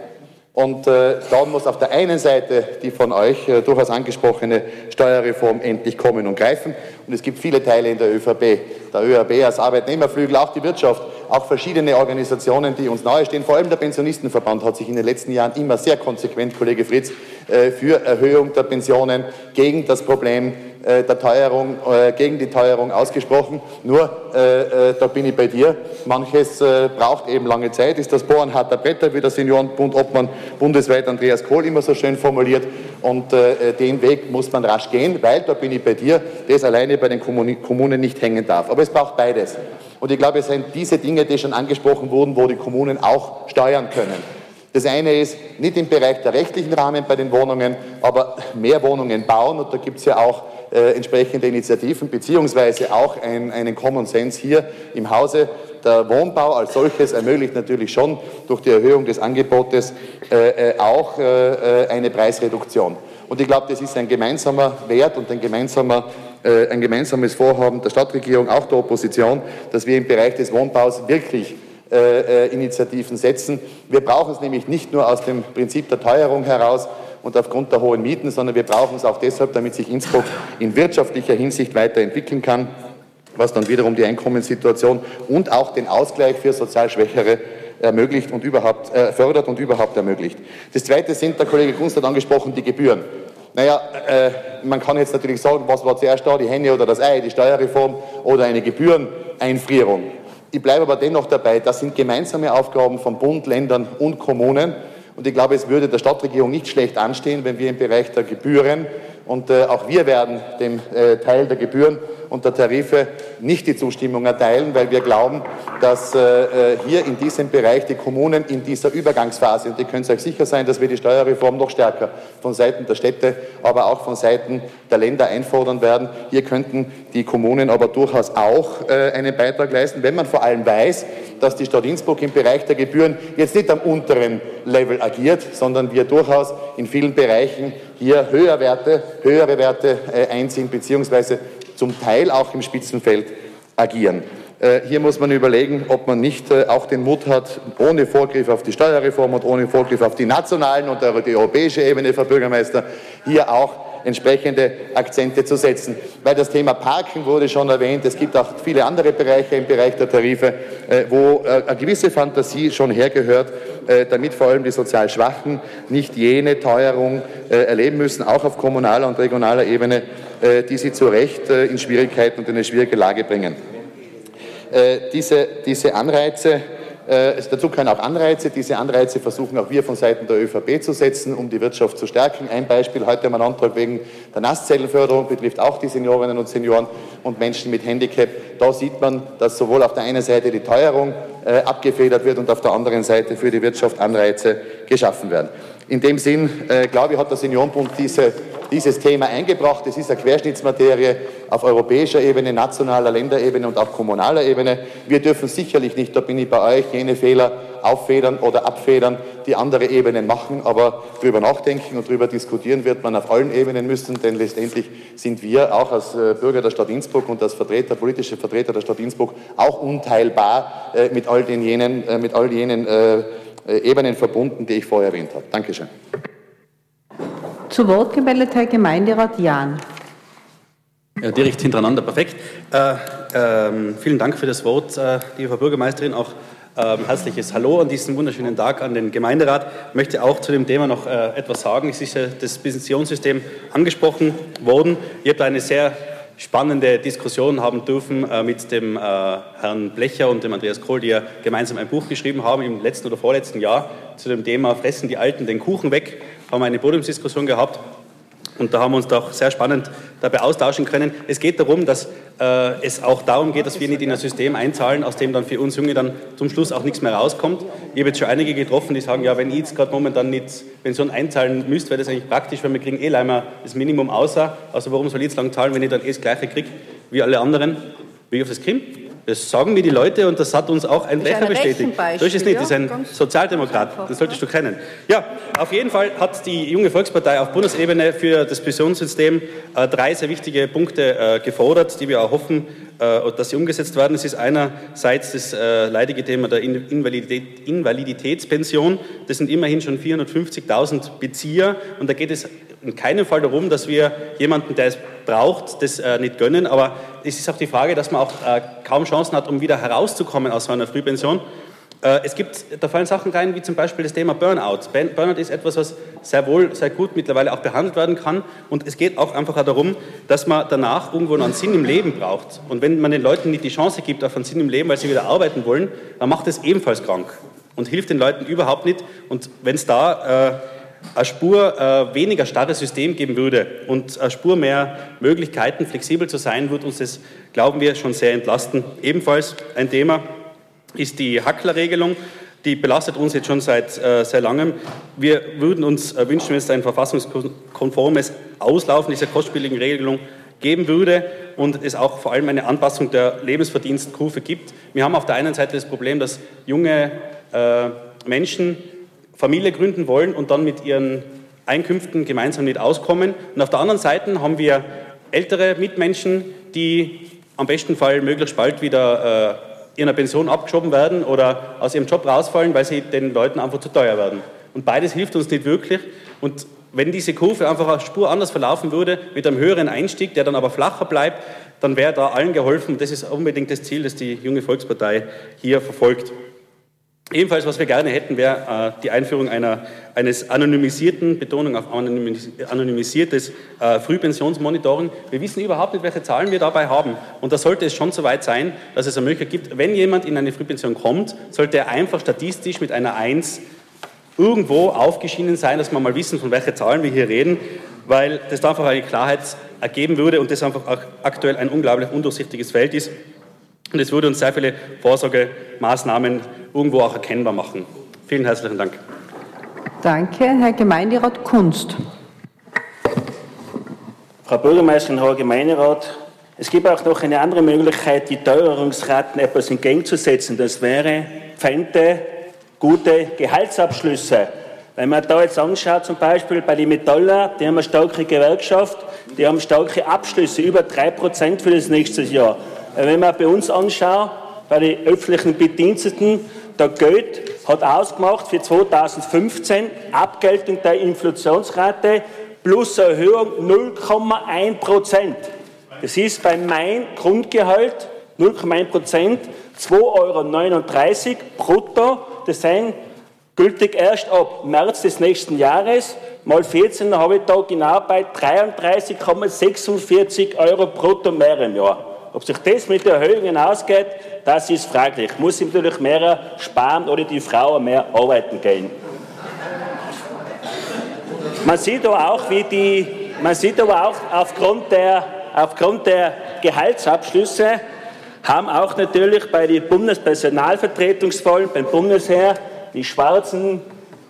Und äh, da muss auf der einen Seite die von euch äh, durchaus angesprochene Steuerreform endlich kommen und greifen. Und es gibt viele Teile in der ÖVP, der ÖRB als Arbeitnehmerflügel, auch die Wirtschaft, auch verschiedene Organisationen, die uns nahestehen. Vor allem der Pensionistenverband hat sich in den letzten Jahren immer sehr konsequent, Kollege Fritz, für Erhöhung der Pensionen gegen das Problem äh, der Teuerung, äh, gegen die Teuerung ausgesprochen. Nur, äh, da bin ich bei dir. Manches braucht eben lange Zeit, ist das Bohren harter Bretter, wie der Seniorenbund Obmann bundesweit Andreas Kohl immer so schön formuliert. Und den Weg muss man rasch gehen, weil, da bin ich bei dir, das alleine bei den Kommunen nicht hängen darf. Aber es braucht beides. Und ich glaube, es sind diese Dinge, die schon angesprochen wurden, wo die Kommunen auch steuern können. Das eine ist nicht im Bereich der rechtlichen Rahmen bei den Wohnungen, aber mehr Wohnungen bauen. Und da gibt es ja auch äh, entsprechende Initiativen, beziehungsweise auch ein, einen Common Sense hier im Hause. Der Wohnbau als solches ermöglicht natürlich schon durch die Erhöhung des Angebotes äh, äh auch äh, äh, eine Preisreduktion. Und ich glaube, das ist ein gemeinsamer Wert und ein, gemeinsamer, äh, ein gemeinsames Vorhaben der Stadtregierung, auch der Opposition, dass wir im Bereich des Wohnbaus wirklich Initiativen setzen. Wir brauchen es nämlich nicht nur aus dem Prinzip der Teuerung heraus, und aufgrund der hohen Mieten, sondern wir brauchen es auch deshalb, damit sich Innsbruck in wirtschaftlicher Hinsicht weiterentwickeln kann, was dann wiederum die Einkommenssituation und auch den Ausgleich für sozial Schwächere ermöglicht und überhaupt äh, fördert und überhaupt ermöglicht. Das Zweite sind, der Kollege Kunst hat angesprochen, die Gebühren. Naja, äh, man kann jetzt natürlich sagen, was war zuerst da, die Henne oder das Ei, die Steuerreform oder eine Gebühreneinfrierung. Ich bleibe aber dennoch dabei, das sind gemeinsame Aufgaben von Bund, Ländern und Kommunen. Und ich glaube, es würde der Stadtregierung nicht schlecht anstehen, wenn wir im Bereich der Gebühren und äh, auch wir werden dem äh, Teil der Gebühren und der Tarife nicht die Zustimmung erteilen, weil wir glauben, dass äh, äh hier in diesem Bereich die Kommunen in dieser Übergangsphase, und ihr könnt euch sicher sein, dass wir die Steuerreform noch stärker von Seiten der Städte, aber auch von Seiten der Länder einfordern werden. Hier könnten die Kommunen aber durchaus auch äh, einen Beitrag leisten, wenn man vor allem weiß, dass die Stadt Innsbruck im Bereich der Gebühren jetzt nicht am unteren Level agiert, sondern wir durchaus in vielen Bereichen hier höhere Werte, höhere Werte äh, einziehen, beziehungsweise zum Teil auch im Spitzenfeld agieren. Äh, hier muss man überlegen, ob man nicht äh, auch den Mut hat, ohne Vorgriff auf die Steuerreform und ohne Vorgriff auf die nationalen und die europäische Ebene, Frau Bürgermeister, hier auch entsprechende Akzente zu setzen. Weil das Thema Parken wurde schon erwähnt. Es gibt auch viele andere Bereiche im Bereich der Tarife, wo eine gewisse Fantasie schon hergehört. Äh, damit vor allem die sozial Schwachen nicht jene Teuerung äh, erleben müssen, auch auf kommunaler und regionaler Ebene, äh, die sie zu Recht in Schwierigkeiten und in eine schwierige Lage bringen. Diese, diese Anreize dazu können auch Anreize. Diese Anreize versuchen auch wir von Seiten der ÖVP zu setzen, um die Wirtschaft zu stärken. Ein Beispiel, heute haben wir einen Antrag wegen der Nasszellenförderung, betrifft auch die Seniorinnen und Senioren und Menschen mit Handicap. Da sieht man, dass sowohl auf der einen Seite die Teuerung äh, abgefedert wird und auf der anderen Seite für die Wirtschaft Anreize geschaffen werden. In dem Sinn, äh, glaube ich, hat der Seniorenbund diese dieses Thema eingebracht. Es ist eine Querschnittsmaterie auf europäischer Ebene, nationaler Länderebene und auch kommunaler Ebene. Wir dürfen sicherlich nicht, da bin ich bei euch, jene Fehler auffedern oder abfedern, die andere Ebenen machen, aber darüber nachdenken und darüber diskutieren wird man auf allen Ebenen müssen, denn letztendlich sind wir auch als äh, Bürger der Stadt Innsbruck und als Vertreter, politische Vertreter der Stadt Innsbruck auch unteilbar äh, mit all den jenen, äh, mit all jenen Ebenen verbunden, die ich vorher erwähnt habe. Dankeschön. Zu Wort gemeldet Herr Gemeinderat Jahn. Ja, direkt hintereinander, perfekt. Äh, äh, vielen Dank für das Wort, äh, liebe Frau Bürgermeisterin. Auch ähm, herzliches Hallo an diesem wunderschönen Tag an den Gemeinderat. Ich möchte auch zu dem Thema noch äh, etwas sagen. Es ist ja das Pensionssystem angesprochen worden. Ihr habt eine sehr spannende Diskussion haben dürfen äh, mit dem äh, Herrn Blecher und dem Andreas Kohl, die ja gemeinsam ein Buch geschrieben haben im letzten oder vorletzten Jahr zu dem Thema Fressen die Alten den Kuchen weg haben wir eine Podiumsdiskussion gehabt und da haben wir uns doch sehr spannend dabei austauschen können. Es geht darum, dass äh, es auch darum geht, dass wir nicht in ein System einzahlen, aus dem dann für uns Junge dann zum Schluss auch nichts mehr rauskommt. Ich habe jetzt schon einige getroffen, die sagen, ja, wenn ich jetzt gerade momentan nicht Pension einzahlen müsste, wäre das eigentlich praktisch, weil wir kriegen eh leider das Minimum außer. Also warum soll ich jetzt lang zahlen, wenn ich dann eh das Gleiche kriege wie alle anderen? Wie auf das kommt? Das sagen mir die Leute und das hat uns auch ein Lecher bestätigt. So ist es nicht, das ist ein Sozialdemokrat, das solltest du kennen. Ja, auf jeden Fall hat die junge Volkspartei auf Bundesebene für das Pensionssystem äh, drei sehr wichtige Punkte äh, gefordert, die wir auch hoffen, äh, dass sie umgesetzt werden. Es ist einerseits das äh, leidige Thema der Invalidität, Invaliditätspension. Das sind immerhin schon 450.000 Bezieher und da geht es in keinem Fall darum, dass wir jemanden, der es braucht, das äh, nicht gönnen, aber es ist auch die Frage, dass man auch äh, kaum Chancen hat, um wieder herauszukommen aus so einer Frühpension. Äh, es gibt, da fallen Sachen rein, wie zum Beispiel das Thema Burnout. Burnout ist etwas, was sehr wohl, sehr gut mittlerweile auch behandelt werden kann. Und es geht auch einfach darum, dass man danach irgendwo noch einen Sinn im Leben braucht. Und wenn man den Leuten nicht die Chance gibt auf einen Sinn im Leben, weil sie wieder arbeiten wollen, dann macht es ebenfalls krank und hilft den Leuten überhaupt nicht. Und wenn es da äh, eine Spur äh, weniger starres System geben würde und eine Spur mehr Möglichkeiten, flexibel zu sein, würde uns das, glauben wir, schon sehr entlasten. Ebenfalls ein Thema ist die Hackler-Regelung. Die belastet uns jetzt schon seit äh, sehr langem. Wir würden uns äh, wünschen, wenn es ein verfassungskonformes Auslaufen dieser kostspieligen Regelung geben würde und es auch vor allem eine Anpassung der Lebensverdienstkurve gibt. Wir haben auf der einen Seite das Problem, dass junge äh, Menschen Familie gründen wollen und dann mit ihren Einkünften gemeinsam nicht auskommen. Und auf der anderen Seite haben wir ältere Mitmenschen, die am besten Fall möglichst bald wieder äh, ihrer Pension abgeschoben werden oder aus ihrem Job rausfallen, weil sie den Leuten einfach zu teuer werden. Und beides hilft uns nicht wirklich. Und wenn diese Kurve einfach eine Spur anders verlaufen würde, mit einem höheren Einstieg, der dann aber flacher bleibt, dann wäre da allen geholfen. Das ist unbedingt das Ziel, das die junge Volkspartei hier verfolgt. Ebenfalls, was wir gerne hätten, wäre äh, die Einführung einer, eines anonymisierten, Betonung auf anonymisiertes äh, Frühpensionsmonitoring. Wir wissen überhaupt nicht, welche Zahlen wir dabei haben. Und da sollte es schon so weit sein, dass es eine Möglichkeit gibt, wenn jemand in eine Frühpension kommt, sollte er einfach statistisch mit einer 1 irgendwo aufgeschieden sein, dass wir mal wissen, von welchen Zahlen wir hier reden, weil das da einfach eine Klarheit ergeben würde und das einfach aktuell ein unglaublich undurchsichtiges Feld ist. Und es würde uns sehr viele Vorsorgemaßnahmen irgendwo auch erkennbar machen. Vielen herzlichen Dank. Danke, Herr Gemeinderat Kunst. Frau Bürgermeisterin, Herr Gemeinderat, es gibt auch noch eine andere Möglichkeit, die Teuerungsraten etwas entgegenzusetzen. Das wäre Pfände, gute Gehaltsabschlüsse. Wenn man da jetzt anschaut, zum Beispiel bei den Metaller, die haben eine starke Gewerkschaft, die haben starke Abschlüsse, über 3% für das nächste Jahr. Wenn man bei uns anschaut, bei den öffentlichen Bediensteten, der Geld hat ausgemacht für 2015 Abgeltung der Inflationsrate plus Erhöhung 0,1 Prozent. Das ist bei meinem Grundgehalt 0,1 Prozent 2,39 Euro brutto. Das sind Gültig erst ab März des nächsten Jahres, mal 14, dann habe ich da genau bei 33,46 Euro brutto mehr im Jahr. Ob sich das mit der Erhöhungen ausgeht, das ist fraglich. Muss ich natürlich mehr sparen oder die Frau mehr arbeiten gehen. Man sieht aber auch, wie die, man sieht aber auch aufgrund der, aufgrund der Gehaltsabschlüsse haben auch natürlich bei den Bundespersonalvertretungsvollen beim Bundesheer die Schwarzen,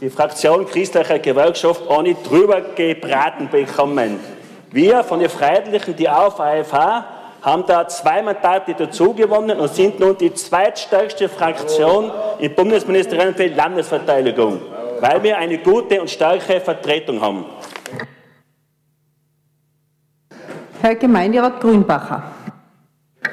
die Fraktion christlicher Gewerkschaft auch nicht drüber gebraten bekommen. Wir von den Freiheitlichen, die auf AFH, haben da zwei Mandate dazu gewonnen und sind nun die zweitstärkste Fraktion im Bundesministerium für Landesverteidigung, weil wir eine gute und starke Vertretung haben. Herr Gemeinderat Grünbacher.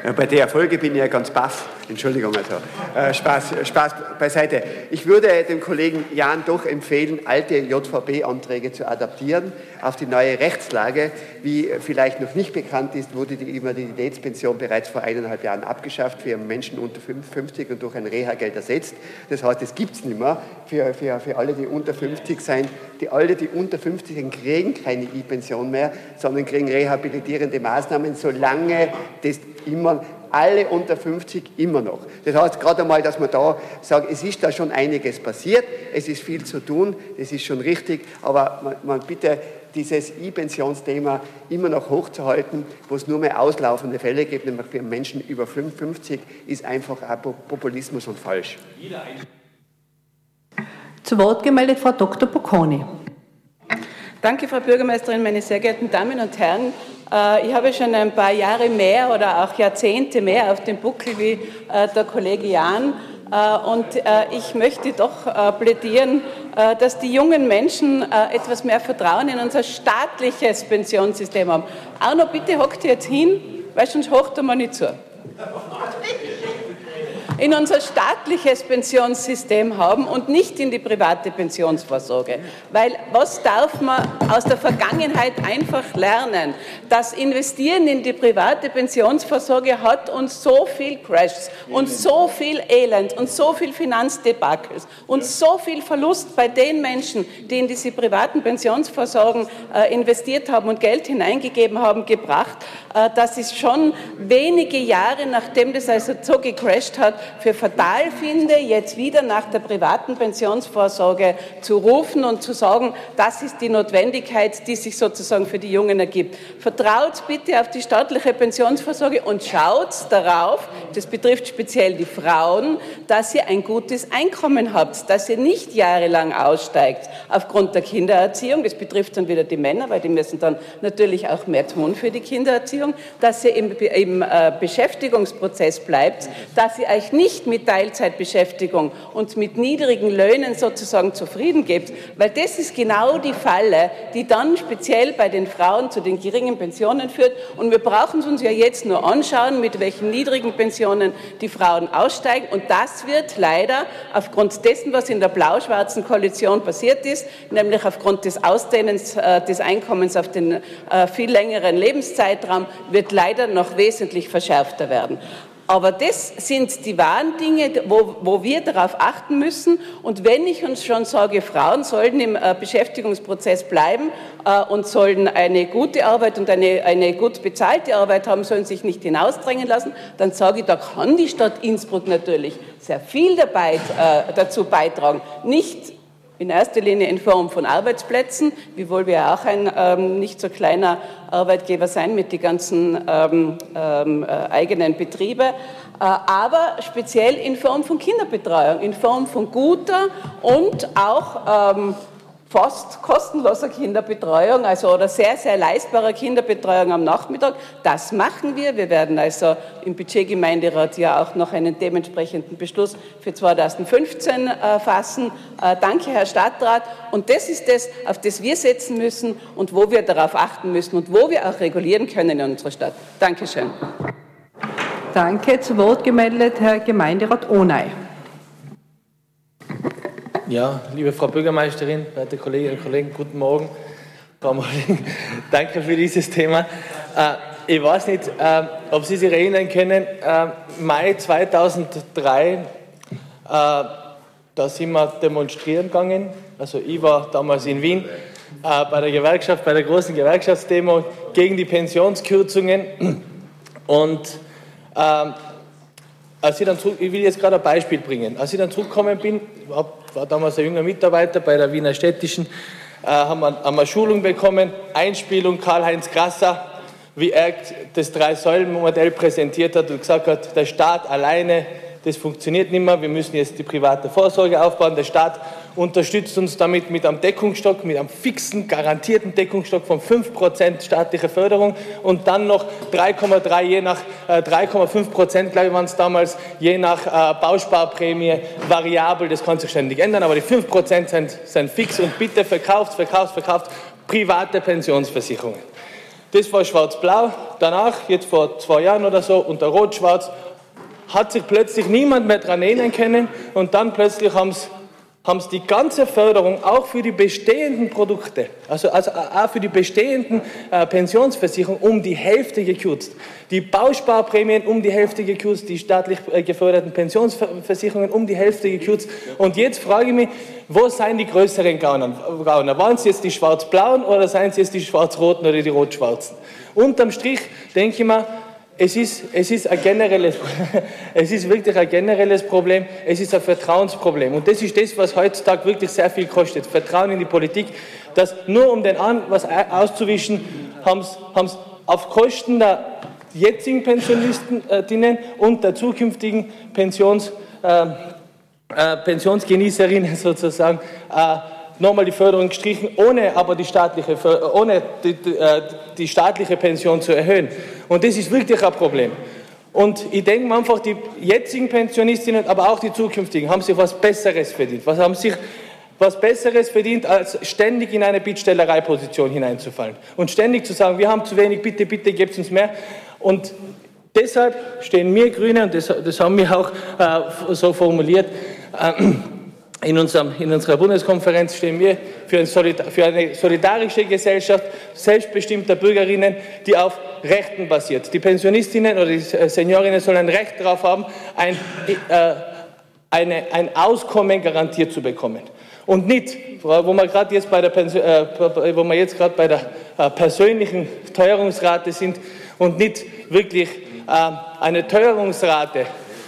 Ja, bei der Folge bin ich ja ganz baff. Entschuldigung, also äh, Spaß, Spaß beiseite. Ich würde dem Kollegen Jan doch empfehlen, alte JVB-Anträge zu adaptieren auf die neue Rechtslage. Wie vielleicht noch nicht bekannt ist, wurde die Invaliditätspension bereits vor eineinhalb Jahren abgeschafft für Menschen unter 50 und durch ein Reha-Geld ersetzt. Das heißt, es gibt es nicht mehr für, für, für alle, die unter 50 sind. Die alle, die unter 50 sind, kriegen keine E-Pension mehr, sondern kriegen rehabilitierende Maßnahmen, solange das immer alle unter 50 immer noch. Das heißt gerade einmal, dass man da sagt, es ist da schon einiges passiert, es ist viel zu tun, das ist schon richtig, aber man, man bitte dieses E-Pensionsthema immer noch hochzuhalten, wo es nur mehr auslaufende Fälle gibt, nämlich für Menschen über 55, ist einfach auch Populismus und falsch. Zu Wort gemeldet Frau Dr. Bocconi. Danke, Frau Bürgermeisterin, meine sehr geehrten Damen und Herren. Äh, ich habe schon ein paar Jahre mehr oder auch Jahrzehnte mehr auf dem Buckel wie äh, der Kollege Jahn. Äh, und ich möchte doch plädieren, dass die jungen Menschen etwas mehr Vertrauen in unser staatliches Pensionssystem haben. Arno, bitte hockt jetzt hin, weil sonst hockt er mir nicht zu in unser staatliches Pensionssystem haben und nicht in die private Pensionsvorsorge. Weil was darf man aus der Vergangenheit einfach lernen? Das Investieren in die private Pensionsvorsorge hat uns so viel Crashs und so viel Elend und so viel Finanzdebakels und so viel Verlust bei den Menschen, die in diese privaten Pensionsvorsorgen äh, investiert haben und Geld hineingegeben haben, gebracht, äh, dass es schon wenige Jahre nachdem das also so gecrashed hat, für fatal finde, jetzt wieder nach der privaten Pensionsvorsorge zu rufen und zu sagen, das ist die Notwendigkeit, die sich sozusagen für die Jungen ergibt. Vertraut bitte auf die staatliche Pensionsvorsorge und schaut darauf, das betrifft speziell die Frauen, dass ihr ein gutes Einkommen habt, dass ihr nicht jahrelang aussteigt aufgrund der Kindererziehung. Das betrifft dann wieder die Männer, weil die müssen dann natürlich auch mehr tun für die Kindererziehung, dass ihr im, im äh, Beschäftigungsprozess bleibt, dass ihr euch nicht nicht mit Teilzeitbeschäftigung und mit niedrigen Löhnen sozusagen zufrieden gibt, weil das ist genau die Falle, die dann speziell bei den Frauen zu den geringen Pensionen führt. Und wir brauchen es uns ja jetzt nur anschauen, mit welchen niedrigen Pensionen die Frauen aussteigen. Und das wird leider aufgrund dessen, was in der blau-schwarzen Koalition passiert ist, nämlich aufgrund des Ausdehnens äh, des Einkommens auf den äh, viel längeren Lebenszeitraum, wird leider noch wesentlich verschärfter werden. Aber das sind die wahren Dinge, wo, wo, wir darauf achten müssen. Und wenn ich uns schon sage, Frauen sollten im äh, Beschäftigungsprozess bleiben äh, und sollen eine gute Arbeit und eine, eine gut bezahlte Arbeit haben, sollen sich nicht hinausdrängen lassen, dann sage ich, da kann die Stadt Innsbruck natürlich sehr viel dabei, äh, dazu beitragen. Nicht in erster Linie in Form von Arbeitsplätzen, wiewohl wir auch ein ähm, nicht so kleiner Arbeitgeber sein mit den ganzen ähm, ähm, äh, eigenen Betriebe, äh, aber speziell in Form von Kinderbetreuung, in Form von guter und auch ähm, fast kostenloser Kinderbetreuung, also oder sehr, sehr leistbarer Kinderbetreuung am Nachmittag. Das machen wir. Wir werden also im Budgetgemeinderat ja auch noch einen dementsprechenden Beschluss für 2015 äh, fassen. Äh, danke, Herr Stadtrat. Und das ist das, auf das wir setzen müssen und wo wir darauf achten müssen und wo wir auch regulieren können in unserer Stadt. Dankeschön. Danke. Zu Wort gemeldet Herr Gemeinderat Ohney. Ja, liebe Frau Bürgermeisterin, werte Kolleginnen und Kollegen, guten Morgen. Frau Molling, danke für dieses Thema. Äh, ich weiß nicht, äh, ob Sie sich erinnern können, äh, Mai 2003 da sind wir demonstrieren gegangen. Also ich war damals in Wien äh, bei der Gewerkschaft, bei der großen Gewerkschaftsdemo gegen die Pensionskürzungen. Und ähm, als ich dann zurück, ich will jetzt gerade ein Beispiel bringen. Als ich dann zurückgekommen bin, war, damals ein junger Mitarbeiter bei der Wiener Städtischen, äh, haben, wir, haben wir Schulung bekommen, Einspielung Karl-Heinz Grasser, wie er das Drei-Säulen-Modell präsentiert hat und gesagt hat, der Staat alleine das funktioniert nicht mehr, wir müssen jetzt die private Vorsorge aufbauen. Der Staat unterstützt uns damit mit einem Deckungsstock, mit einem fixen, garantierten Deckungsstock von 5% staatlicher Förderung und dann noch 3,3 je nach äh, 3,5 Prozent, glaube ich, waren es damals, je nach äh, Bausparprämie variabel, das kann sich ständig ändern, aber die 5 Prozent sind, sind fix und bitte verkauft, verkauft, verkauft private Pensionsversicherungen. Das war schwarz-blau. Danach, jetzt vor zwei Jahren oder so, unter rot-schwarz, hat sich plötzlich niemand mehr daran erinnern können und dann plötzlich haben es haben sie die ganze Förderung auch für die bestehenden Produkte, also, also auch für die bestehenden äh, Pensionsversicherungen um die Hälfte gekürzt. Die Bausparprämien um die Hälfte gekürzt, die staatlich äh, geförderten Pensionsversicherungen um die Hälfte gekürzt. Und jetzt frage ich mich, wo seien die größeren Gauner? Waren es jetzt die schwarz-blauen oder seien es jetzt die schwarz-roten oder die rot-schwarzen? Unterm Strich denke ich mal, es ist, es, ist ein generelles, es ist wirklich ein generelles Problem, es ist ein Vertrauensproblem. Und das ist das, was heutzutage wirklich sehr viel kostet. Vertrauen in die Politik, dass nur um den an was auszuwischen, haben sie auf Kosten der jetzigen Pensionistinnen und der zukünftigen Pensions, äh, äh, Pensionsgenießerinnen sozusagen äh, nochmal die Förderung gestrichen, ohne aber die staatliche, ohne die, äh, die staatliche Pension zu erhöhen. Und das ist wirklich ein Problem. Und ich denke einfach, die jetzigen Pensionistinnen, aber auch die zukünftigen, haben sich was Besseres verdient. Was haben sich was Besseres verdient, als ständig in eine Bittstellereiposition hineinzufallen. Und ständig zu sagen, wir haben zu wenig, bitte, bitte, gebt uns mehr. Und deshalb stehen wir Grüne, und das, das haben wir auch äh, so formuliert, äh, in, unserem, in unserer Bundeskonferenz stehen wir für, ein für, eine solidarische Gesellschaft selbstbestimmter Bürgerinnen, die auf Rechten basiert. Die Pensionistinnen oder die Seniorinnen sollen ein Recht darauf haben, ein, äh, eine, ein Auskommen garantiert zu bekommen. Und nicht, wo wir gerade jetzt bei der, äh, wo wir jetzt gerade bei der äh, persönlichen Teuerungsrate sind und nicht wirklich äh, eine Teuerungsrate.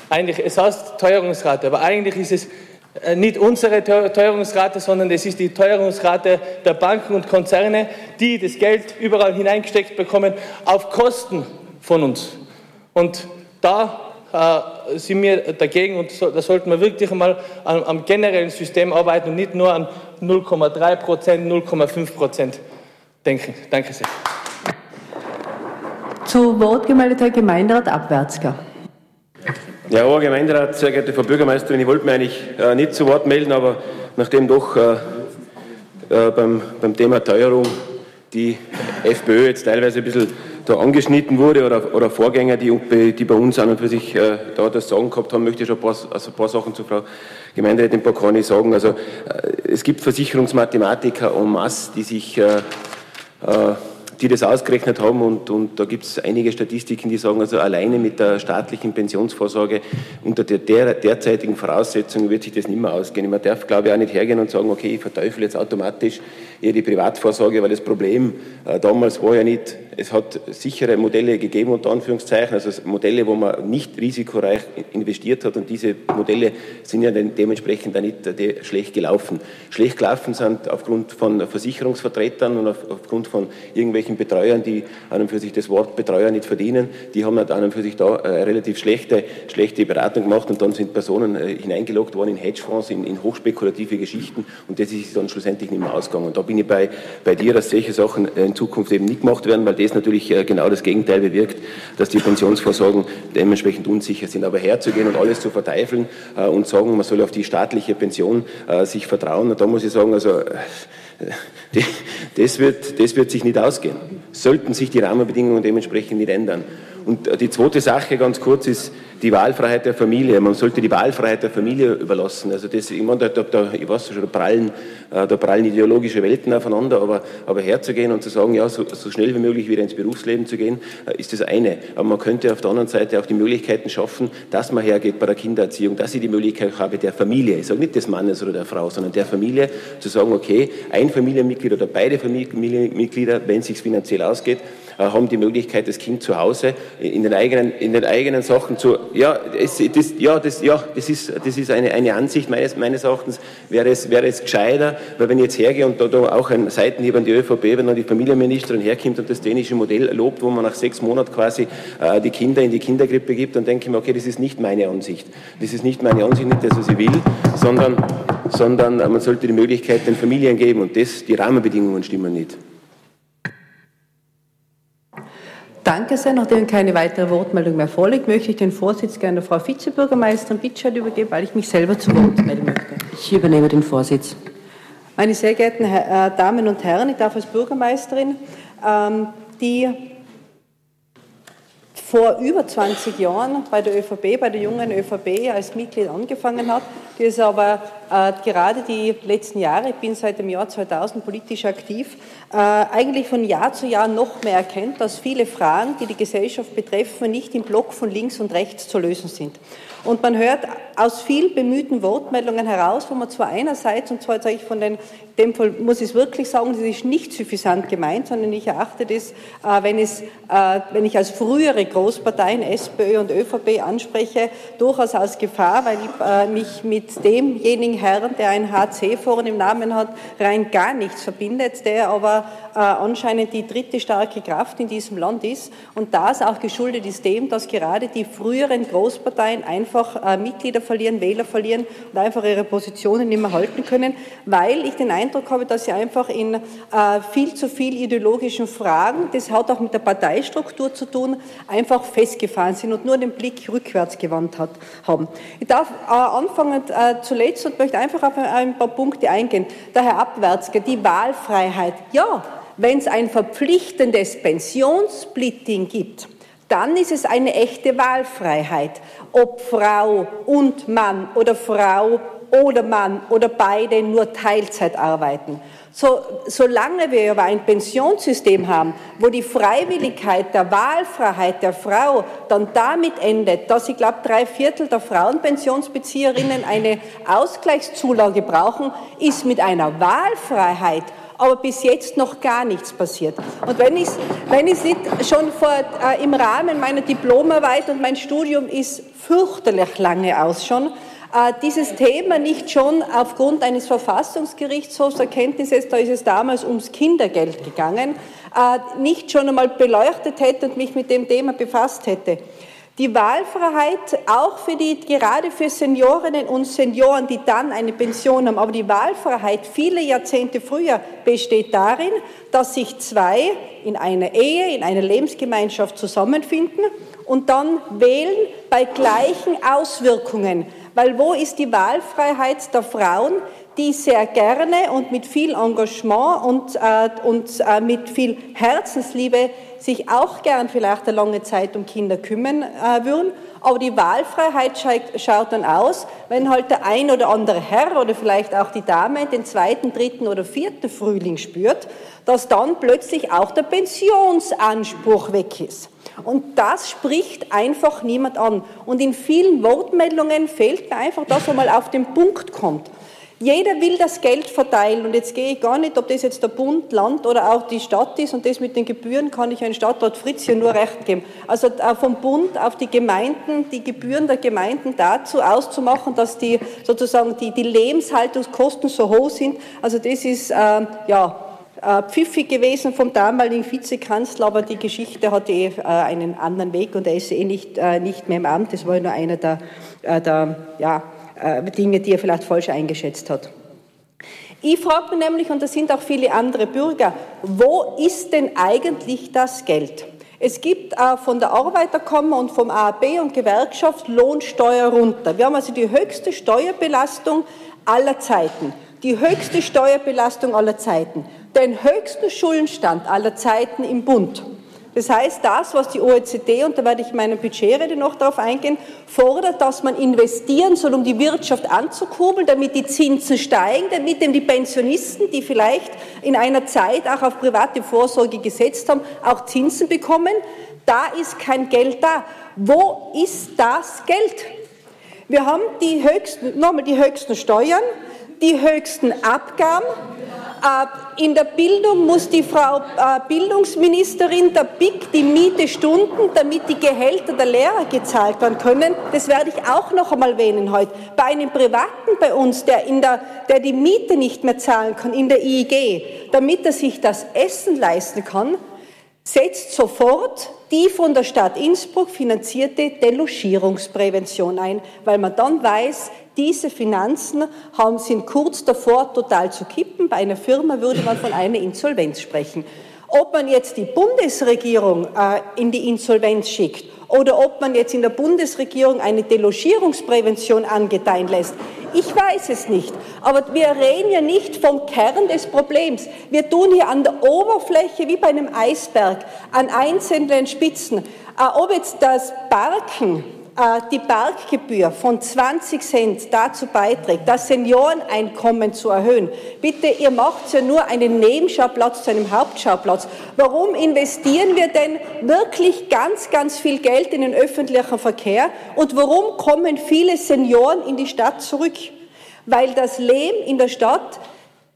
Eigentlich, es heißt Teuerungsrate, aber eigentlich ist es nicht unsere Teuerungsrate, sondern es ist die Teuerungsrate der Banken und Konzerne, die das Geld überall hineingesteckt bekommen, auf Kosten von uns. Und da äh, sind wir dagegen und so, da sollten wir wirklich einmal am, am, generellen System arbeiten und nicht nur an 0,3 Prozent, 0,5 Prozent denken. Danke sehr. Zu Wort gemeldet Herr Gemeinderat Abwärtsger. Ja, Herr Gemeinderat, sehr geehrte Frau Bürgermeisterin, ich wollte mich eigentlich äh, nicht zu Wort melden, aber nachdem doch äh, äh, beim, beim Thema Teuerung die FPÖ jetzt teilweise ein bisschen da angeschnitten wurde oder, oder Vorgänger, die, die bei uns an und für sich äh, da das Sagen gehabt haben, möchte ich schon ein paar, also ein paar Sachen zu Frau Gemeinderätin Bocconi sagen. Also äh, es gibt Versicherungsmathematiker en masse, die sich äh, äh die das ausgerechnet haben und, und da gibt es einige Statistiken, die sagen, also alleine mit der staatlichen Pensionsvorsorge unter der, der derzeitigen Voraussetzungen wird sich das nicht mehr ausgehen. Man darf, glaube ich, auch nicht hergehen und sagen, okay, ich verteufel jetzt automatisch eher die Privatvorsorge, weil das Problem äh, damals war ja nicht, es hat sichere Modelle gegeben, unter Anführungszeichen, also Modelle, wo man nicht risikoreich investiert hat und diese Modelle sind ja dementsprechend auch nicht äh, schlecht gelaufen. Schlecht gelaufen sind aufgrund von Versicherungsvertretern und auf, aufgrund von irgendwelchen Betreuern, die an und für sich das Wort Betreuer nicht verdienen, die haben halt an und für sich da äh, relativ schlechte, schlechte Beratung gemacht und dann sind Personen äh, hineingeloggt worden in Hedgefonds, in, in hochspekulative Geschichten und das ist dann schlussendlich nicht mehr ausgegangen. Und da bin ich bei, bei dir, dass solche Sachen in Zukunft eben nicht gemacht werden, weil das natürlich äh, genau das Gegenteil bewirkt, dass die Pensionsvorsorgen dementsprechend unsicher sind. Aber herzugehen und alles zu verteifeln äh, und sagen, man soll auf die staatliche Pension äh, sich vertrauen, da muss ich sagen, also das wird, das wird sich nicht ausgehen. Sollten sich die Rahmenbedingungen dementsprechend nicht ändern. Und die zweite Sache ganz kurz ist, die Wahlfreiheit der Familie. Man sollte die Wahlfreiheit der Familie überlassen. Also das, ich, meine, da, da, ich weiß schon, da prallen, äh, da prallen ideologische Welten aufeinander, aber, aber herzugehen und zu sagen, ja, so, so schnell wie möglich wieder ins Berufsleben zu gehen, äh, ist das eine. Aber man könnte auf der anderen Seite auch die Möglichkeiten schaffen, dass man hergeht bei der Kindererziehung, dass ich die Möglichkeit habe, der Familie, ich sage nicht des Mannes oder der Frau, sondern der Familie zu sagen, okay, ein Familienmitglied oder beide Familienmitglieder, wenn es sich finanziell ausgeht, haben die Möglichkeit, das Kind zu Hause in den eigenen, in den eigenen Sachen zu, ja, es, das, ja, das, ja, das ist, das ist eine, eine Ansicht meines, meines Erachtens, wäre es, wäre es gescheiter, weil wenn ich jetzt hergehe und da, da auch ein Seitenhieb an die ÖVP, wenn dann die Familienministerin herkommt und das dänische Modell lobt, wo man nach sechs Monaten quasi äh, die Kinder in die Kindergrippe gibt, dann denke ich mir, okay, das ist nicht meine Ansicht. Das ist nicht meine Ansicht, nicht das, was ich will, sondern, sondern äh, man sollte die Möglichkeit den Familien geben und das, die Rahmenbedingungen stimmen nicht. Danke sehr. Nachdem keine weitere Wortmeldung mehr vorliegt, möchte ich den Vorsitz gerne der Frau Vizebürgermeisterin Bitschert übergeben, weil ich mich selber zu Wort melden möchte. Ich übernehme den Vorsitz. Meine sehr geehrten äh, Damen und Herren, ich darf als Bürgermeisterin ähm, die vor über 20 Jahren bei der ÖVP, bei der jungen ÖVP als Mitglied angefangen hat, die es aber äh, gerade die letzten Jahre, ich bin seit dem Jahr 2000 politisch aktiv, äh, eigentlich von Jahr zu Jahr noch mehr erkennt, dass viele Fragen, die die Gesellschaft betreffen, nicht im Block von links und rechts zu lösen sind. Und man hört aus viel bemühten Wortmeldungen heraus, wo man zwar einerseits, und zwar sage ich von den, dem Fall muss ich es wirklich sagen, das ist nicht suffisant gemeint, sondern ich erachte das, äh, wenn, es, äh, wenn ich als frühere Großparteien SPÖ und ÖVP anspreche, durchaus als Gefahr, weil ich äh, mich mit demjenigen Herrn, der ein HC vorne im Namen hat, rein gar nichts verbindet, der aber anscheinend die dritte starke Kraft in diesem Land ist. Und das auch geschuldet ist dem, dass gerade die früheren Großparteien einfach Mitglieder verlieren, Wähler verlieren und einfach ihre Positionen nicht mehr halten können, weil ich den Eindruck habe, dass sie einfach in äh, viel zu viel ideologischen Fragen, das hat auch mit der Parteistruktur zu tun, einfach festgefahren sind und nur den Blick rückwärts gewandt hat, haben. Ich darf äh, anfangen äh, zuletzt und möchte einfach auf ein paar Punkte eingehen. Der Herr Abwärtsger, die Wahlfreiheit. Ja, wenn es ein verpflichtendes Pensionssplitting gibt, dann ist es eine echte Wahlfreiheit ob Frau und Mann oder Frau oder Mann oder beide nur Teilzeit arbeiten. So, solange wir aber ein Pensionssystem haben, wo die Freiwilligkeit der Wahlfreiheit der Frau dann damit endet, dass ich glaube, drei Viertel der Frauenpensionsbezieherinnen eine Ausgleichszulage brauchen, ist mit einer Wahlfreiheit aber bis jetzt noch gar nichts passiert. Und wenn ich es wenn nicht schon vor, äh, im Rahmen meiner Diplomarbeit und mein Studium ist fürchterlich lange aus schon, dieses Thema nicht schon aufgrund eines Verfassungsgerichtshofs Erkenntnisses, da ist es damals ums Kindergeld gegangen, äh, nicht schon einmal beleuchtet hätte und mich mit dem Thema befasst hätte. Die Wahlfreiheit auch für die, gerade für Seniorinnen und Senioren, die dann eine Pension haben. Aber die Wahlfreiheit viele Jahrzehnte früher besteht darin, dass sich zwei in einer Ehe, in einer Lebensgemeinschaft zusammenfinden und dann wählen bei gleichen Auswirkungen. Weil wo ist die Wahlfreiheit der Frauen, die sehr gerne und mit viel Engagement und, äh, und äh, mit viel Herzensliebe sich auch gern vielleicht eine lange Zeit um Kinder kümmern äh, würden. Aber die Wahlfreiheit schaut dann aus, wenn halt der ein oder andere Herr oder vielleicht auch die Dame den zweiten, dritten oder vierten Frühling spürt, dass dann plötzlich auch der Pensionsanspruch weg ist. Und das spricht einfach niemand an. Und in vielen Wortmeldungen fehlt mir einfach, dass er mal auf den Punkt kommt. Jeder will das Geld verteilen und jetzt gehe ich gar nicht, ob das jetzt der Bund, Land oder auch die Stadt ist und das mit den Gebühren kann ich Herrn Stadtrat Fritz hier nur recht geben. Also vom Bund auf die Gemeinden, die Gebühren der Gemeinden dazu auszumachen, dass die sozusagen die, die Lebenshaltungskosten so hoch sind. Also das ist äh, ja pfiffig gewesen vom damaligen Vizekanzler, aber die Geschichte hatte eh äh, einen anderen Weg und er ist eh nicht, äh, nicht mehr im Amt. Das war nur einer der, äh, der ja, Dinge, die er vielleicht falsch eingeschätzt hat. Ich frage mich nämlich, und das sind auch viele andere Bürger, wo ist denn eigentlich das Geld? Es gibt äh, von der Arbeiterkammer und vom AAB und Gewerkschaft Lohnsteuer runter. Wir haben also die höchste Steuerbelastung aller Zeiten. die höchste Steuerbelastung aller Zeiten, den höchsten Schuldenstand aller Zeiten im Bund. Das heißt, das, was die OECD, und da werde ich in meiner Budgetrede noch darauf eingehen, fordert, dass man investieren soll, um die Wirtschaft anzukurbeln, damit die Zinsen steigen, damit eben die Pensionisten, die vielleicht in einer Zeit auch auf private Vorsorge gesetzt haben, auch Zinsen bekommen. Da ist kein Geld da. Wo ist das Geld? Wir haben die höchsten, nochmal die höchsten Steuern, die höchsten Abgaben, äh, in der Bildung muss die Frau äh, Bildungsministerin der BIC die Miete stunden, damit die Gehälter der Lehrer gezahlt werden können. Das werde ich auch noch einmal erwähnen heute. Bei einem Privaten bei uns, der, in der, der die Miete nicht mehr zahlen kann in der IEG, damit er sich das Essen leisten kann, setzt sofort die von der Stadt Innsbruck finanzierte Delogierungsprävention ein, weil man dann weiß, diese Finanzen haben, sind kurz davor, total zu kippen. Bei einer Firma würde man von einer Insolvenz sprechen. Ob man jetzt die Bundesregierung äh, in die Insolvenz schickt oder ob man jetzt in der Bundesregierung eine Delogierungsprävention angedeihen lässt, ich weiß es nicht. Aber wir reden ja nicht vom Kern des Problems. Wir tun hier an der Oberfläche wie bei einem Eisberg an einzelnen Spitzen. Äh, ob jetzt das Barken äh, die Berggebühr von 20 Cent dazu beiträgt, das Senioreneinkommen zu erhöhen. Bitte, ihr macht ja nur einen Nebenschauplatz zu einem Hauptschauplatz. Warum investieren wir denn wirklich ganz, ganz viel Geld in den öffentlichen Verkehr und warum kommen viele Senioren in die Stadt zurück? Weil das Leben in der Stadt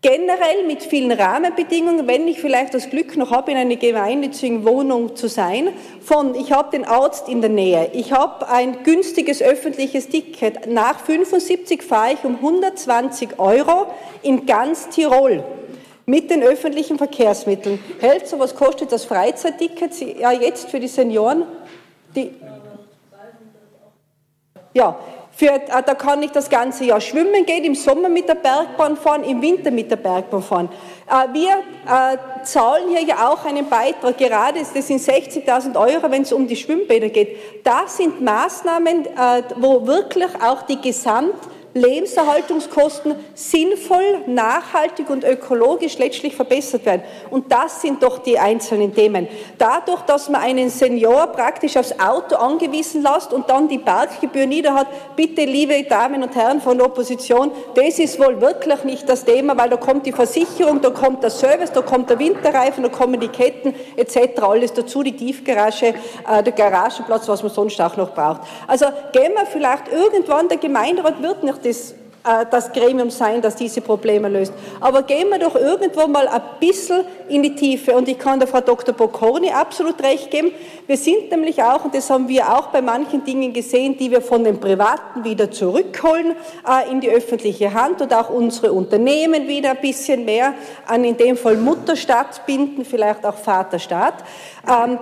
generell mit vielen Rahmenbedingungen, wenn ich vielleicht das Glück noch habe, in einer gemeinnützigen Wohnung zu sein, von ich habe den Arzt in der Nähe, ich habe ein günstiges öffentliches Ticket, nach 75 fahre ich um 120 Euro in ganz Tirol mit den öffentlichen Verkehrsmitteln. Hält so, was kostet das Freizeitticket ja jetzt für die Senioren? Die ja, für, äh, da kann ich das ganze Jahr schwimmen gehen, im Sommer mit der Bergbahn fahren, im Winter mit der Bergbahn fahren. Äh, wir äh, zahlen hier ja auch einen Beitrag, gerade das sind 60.000 Euro, wenn es um die Schwimmbäder geht. Das sind Maßnahmen, wo wirklich auch die Gesamt Lebenserhaltungskosten sinnvoll, nachhaltig und ökologisch letztlich verbessert werden. Und das sind doch die einzelnen Themen. Dadurch, dass man einen Senior praktisch aufs Auto angewiesen lässt und dann die Parkgebühr nieder hat, bitte, liebe Damen und Herren von der Opposition, das ist wohl wirklich nicht das Thema, weil da kommt die Versicherung, da kommt der Service, da kommt der Winterreifen, da kommen die Ketten etc. alles dazu, die Tiefgarage, äh, der Garagenplatz, was man sonst auch noch braucht. Also gehen wir vielleicht irgendwann, der Gemeinderat wird nicht das, äh, das Gremium sein, das diese Probleme löst. Aber gehen wir doch irgendwo mal ein bisschen in die Tiefe. Und ich kann der Frau Dr. Bocconi absolut recht geben. Wir sind nämlich auch, und das haben wir auch bei manchen Dingen gesehen, die wir von den Privaten wieder zurückholen äh, in die öffentliche Hand und auch unsere Unternehmen wieder ein bisschen mehr an in dem Fall Mutterstaat binden, vielleicht auch Vaterstaat. Ähm,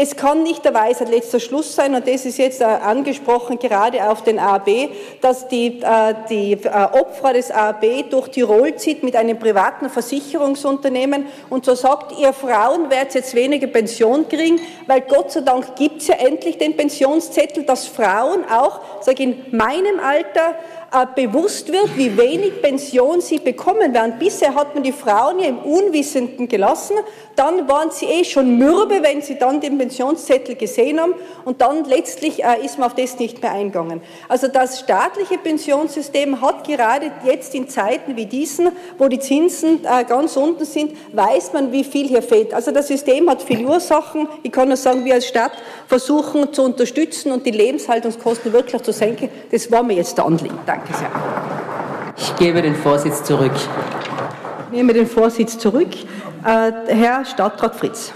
es kann nicht der Weisheit letzter Schluss sein, und das ist jetzt äh, angesprochen gerade auf den AAB, dass die, äh, die äh, Opfer des AAB durch Tirol zieht mit einem privaten Versicherungsunternehmen. Und so sagt, ihr Frauen werdet jetzt weniger Pension kriegen, weil Gott sei Dank gibt es ja endlich den Pensionszettel, dass Frauen auch, sage in meinem Alter, bewusst wird, wie wenig Pension sie bekommen werden. Bisher hat man die Frauen ja im Unwissenden gelassen, dann waren sie eh schon mürbe, wenn sie dann den Pensionszettel gesehen haben und dann letztlich äh, ist man auf das nicht mehr eingegangen. Also das staatliche Pensionssystem hat gerade jetzt in Zeiten wie diesen, wo die Zinsen äh, ganz unten sind, weiß man, wie viel hier fehlt. Also das System hat viele Ursachen. Ich kann nur sagen, wir als Stadt versuchen zu unterstützen und die Lebenshaltungskosten wirklich zu senken. Das war mir jetzt der Anliegen. Danke. Danke sehr. Ich gebe den Vorsitz zurück. Ich nehme den Vorsitz zurück. Äh, Herr Stadtrat Fritz.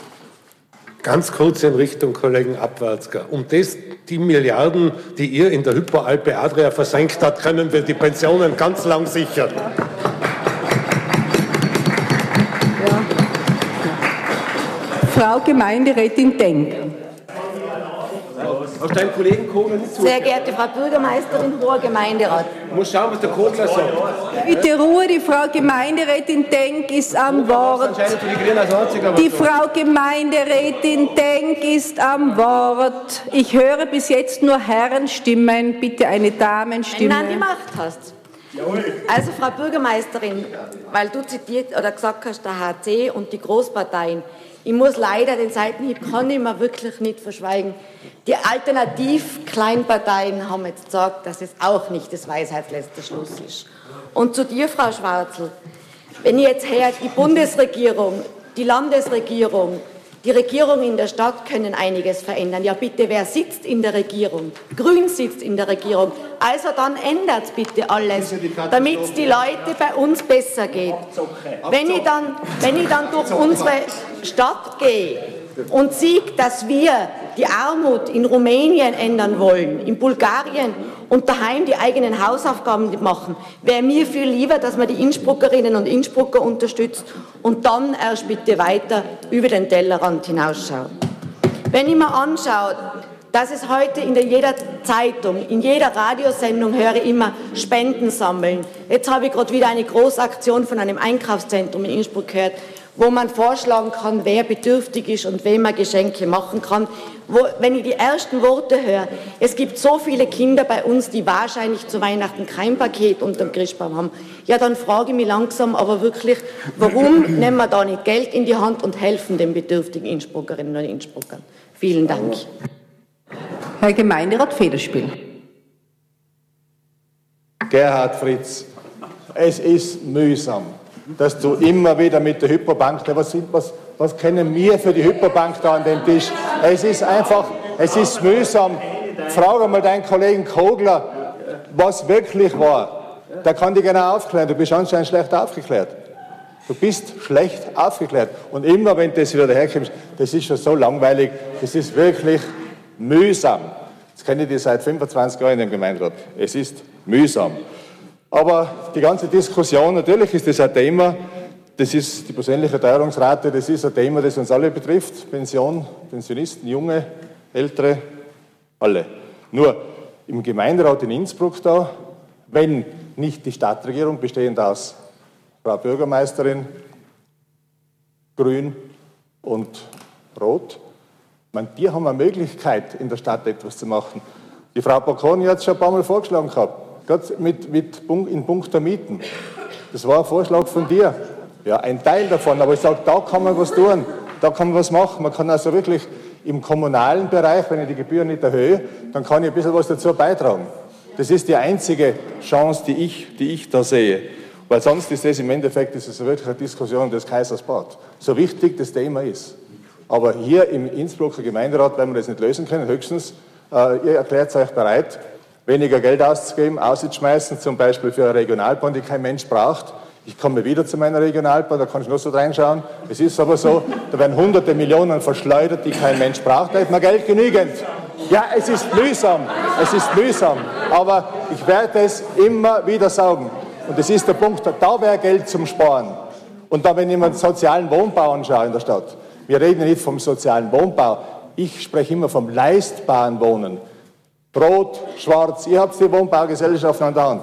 Ganz kurz in Richtung Kollegen Abwärtsger. Um das, die Milliarden, die ihr in der Hypoalpe Adria versenkt habt, können wir die Pensionen ganz lang sichern. Ja. Frau Gemeinderätin Denk. Aus deinem Kollegen Kogler nicht Sehr geehrte Frau Bürgermeisterin, hoher Gemeinderat. Du musst schauen, was der Kogler sagt. Bitte Ruhe, die Frau Gemeinderätin Denk ist am Wort. Die Frau Gemeinderätin Denk ist am Wort. Ich höre bis jetzt nur Herrenstimmen, bitte eine Damenstimme. Wenn du an die Macht hast. Also, Frau Bürgermeisterin, weil du zitiert oder gesagt hast, der HC und die Großparteien. Ich muss leider den Seitenhieb, kann ich mir wirklich nicht verschweigen. Die Alternativ-Kleinparteien haben jetzt gesagt, dass es auch nicht das Weisheitsletzte Schluss ist. Und zu dir, Frau Schwarzel, wenn ich jetzt her, die Bundesregierung, die Landesregierung, die Regierung in der Stadt können einiges verändern. Ja, bitte, wer sitzt in der Regierung? Grün sitzt in der Regierung. Also dann ändert bitte alles, damit es die Leute bei uns besser geht. Wenn ich dann, wenn ich dann durch unsere Stadt gehe und sehe, dass wir die Armut in Rumänien ändern wollen, in Bulgarien und daheim die eigenen Hausaufgaben machen, wäre mir viel lieber, dass man die Innsbruckerinnen und Innsbrucker unterstützt und dann erst bitte weiter über den Tellerrand hinausschaut. Wenn ich mir anschaue, dass es heute in jeder Zeitung, in jeder Radiosendung höre ich immer Spenden sammeln. Jetzt habe ich gerade wieder eine Großaktion von einem Einkaufszentrum in Innsbruck gehört, wo man vorschlagen kann, wer bedürftig ist und wem man Geschenke machen kann. Wo, wenn ich die ersten Worte höre, es gibt so viele Kinder bei uns, die wahrscheinlich zu Weihnachten kein Paket unter dem Christbaum haben, ja, dann frage ich mich langsam aber wirklich, warum nehmen wir da nicht Geld in die Hand und helfen den bedürftigen Innsbruckerinnen und Innsbruckern? Vielen Dank. Herr Gemeinderat Federspiel. Gerhard Fritz, es ist mühsam dass du immer wieder mit der Hyperbank, was, was, was kennen wir für die Hyperbank da an dem Tisch? Es ist einfach, es ist mühsam. Frage mal deinen Kollegen Kogler, was wirklich war. Der kann dich genau aufklären. Du bist anscheinend schlecht aufgeklärt. Du bist schlecht aufgeklärt. Und immer, wenn du das wieder herkommst, das ist schon so langweilig, das ist wirklich mühsam. Das kenne ich dir seit 25 Jahren in dem Gemeinderat. Es ist mühsam. Aber die ganze Diskussion, natürlich ist das ein Thema, das ist die persönliche Teuerungsrate, das ist ein Thema, das uns alle betrifft. Pension, Pensionisten, Junge, Ältere, alle. Nur im Gemeinderat in Innsbruck da, wenn nicht die Stadtregierung bestehend aus Frau Bürgermeisterin, Grün und Rot, meine, die haben eine Möglichkeit, in der Stadt etwas zu machen. Die Frau Bocconi hat es schon ein paar Mal vorgeschlagen gehabt gerade mit, mit, in puncto Mieten. Das war ein Vorschlag von dir. Ja, ein Teil davon, aber ich sage, da kann man was tun, da kann man was machen. Man kann also wirklich im kommunalen Bereich, wenn ich die Gebühren nicht erhöhe, dann kann ich ein bisschen was dazu beitragen. Das ist die einzige Chance, die ich, die ich da sehe. Weil sonst ist das im Endeffekt ist es wirklich eine Diskussion des Kaisers Bad. So wichtig das Thema ist. Aber hier im Innsbrucker Gemeinderat werden wir das nicht lösen können. Höchstens, äh, ihr erklärt euch bereit, weniger Geld auszugeben, auszuschmeißen, zum Beispiel für eine Regionalbahn, die kein Mensch braucht. Ich komme wieder zu meiner Regionalbahn, da kann ich nur so reinschauen. Es ist aber so, da werden hunderte Millionen verschleudert, die kein Mensch braucht. Da hat man Geld genügend. Ja, es ist mühsam, es ist mühsam, aber ich werde es immer wieder sagen. Und das ist der Punkt, da wäre Geld zum Sparen. Und da, wenn ich mir den sozialen Wohnbau anschaue in der Stadt, wir reden nicht vom sozialen Wohnbau, ich spreche immer vom leistbaren Wohnen. Rot, Schwarz, ihr habt die Wohnbaugesellschaften an der Hand.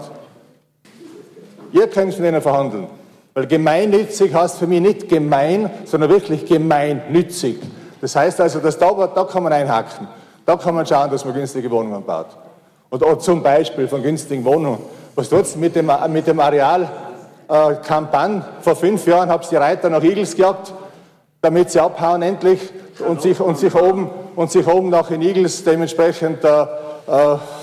Ihr könnt mit denen verhandeln. Weil gemeinnützig heißt für mich nicht gemein, sondern wirklich gemeinnützig. Das heißt also, dass da, da kann man einhaken. Da kann man schauen, dass man günstige Wohnungen baut. Und auch zum Beispiel von günstigen Wohnungen. Was tut mit dem, mit dem Areal äh, Kampagne? Vor fünf Jahren haben sie die Reiter nach Igels gehabt, damit sie abhauen endlich und sich, und sich, oben, und sich oben nach in Igels dementsprechend äh,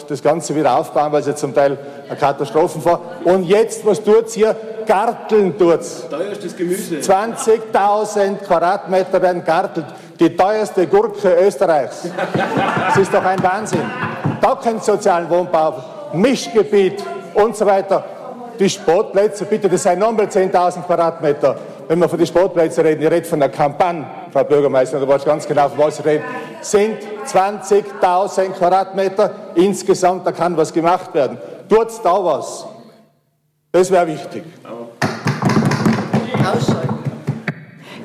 das Ganze wieder aufbauen, weil es jetzt zum Teil eine Katastrophen war. Und jetzt, was tut es hier? Garteln tut es. Teuerstes Gemüse. 20.000 Quadratmeter werden gartelt. Die teuerste Gurke Österreichs. Das ist doch ein Wahnsinn. Da kein sozialen Wohnbau, Mischgebiet und so weiter. Die Sportplätze, bitte, das seien nochmal 10.000 Quadratmeter. Wenn wir von den Sportplätzen reden, ich rede von der Kampagne, Frau Bürgermeisterin, du weißt ganz genau, von was ich rede, sind 20.000 Quadratmeter insgesamt, da kann was gemacht werden. Tut da was. Das wäre wichtig.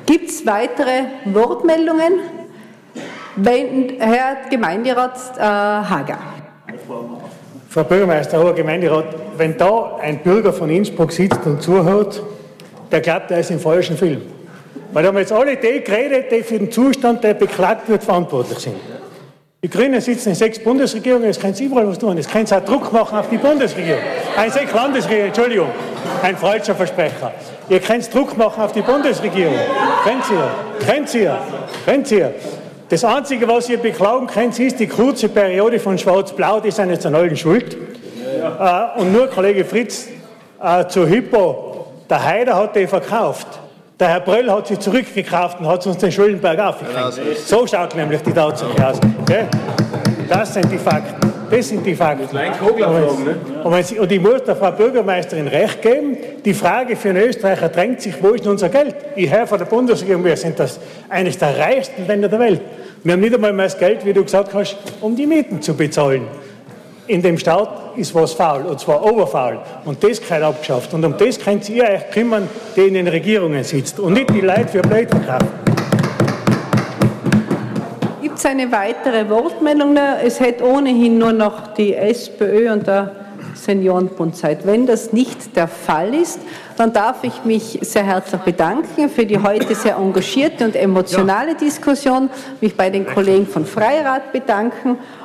Gibt es weitere Wortmeldungen? Herr Gemeinderat äh, Hager. Frau Bürgermeister, Herr Gemeinderat, wenn da ein Bürger von Innsbruck sitzt und zuhört, der glaubt, er ist im falschen Film. Weil da haben jetzt alle die geredet, die für den Zustand, der beklagt wird, verantwortlich sind. Die Grünen sitzen in sechs Bundesregierungen, es können Sie überall was tun. Es können Sie auch Druck machen auf die Bundesregierung. Ein sechs Landesregierungen, Entschuldigung, ein falscher Versprecher. Ihr könnt Druck machen auf die Bundesregierung. Könnt ihr, könnt ihr, könnt ihr. Das Einzige, was ihr beklagen könnt, ist die kurze Periode von Schwarz-Blau, die sind jetzt an allen schuld. Äh, und nur Kollege Fritz äh, zu Hypo, der Haider hat die verkauft. Der Herr Bröll hat sie zurückgekauft und hat uns den Schuldenberg aufgekriegt. So schaut nämlich die Tatsache aus. Okay? Das sind die Fakten. Das sind die Fakten. Und, ne? und, ich muss der Frau Bürgermeisterin recht geben, die Frage für einen Österreicher drängt sich, wo ist denn unser Geld? Ich höre von der Bundesregierung, wir sind das eines der reichsten Länder der Welt. Wir haben nicht einmal mehr das Geld, wie du gesagt hast, um die Mieten zu bezahlen. In dem Staat ist was faul, und zwar oberfaul. Und das gehört abgeschafft. Und um das könnt ihr euch kümmern, die in den Regierungen sitzt. Und nicht die Leute für blöd verkaufen. Gibt es eine weitere Wortmeldung? Es hätte ohnehin nur noch die SPÖ und der Seniorenbund Zeit. Wenn das nicht der Fall ist, dann darf ich mich sehr herzlich bedanken für die heute sehr engagierte und emotionale Diskussion, mich bei den Kollegen von Freirad bedanken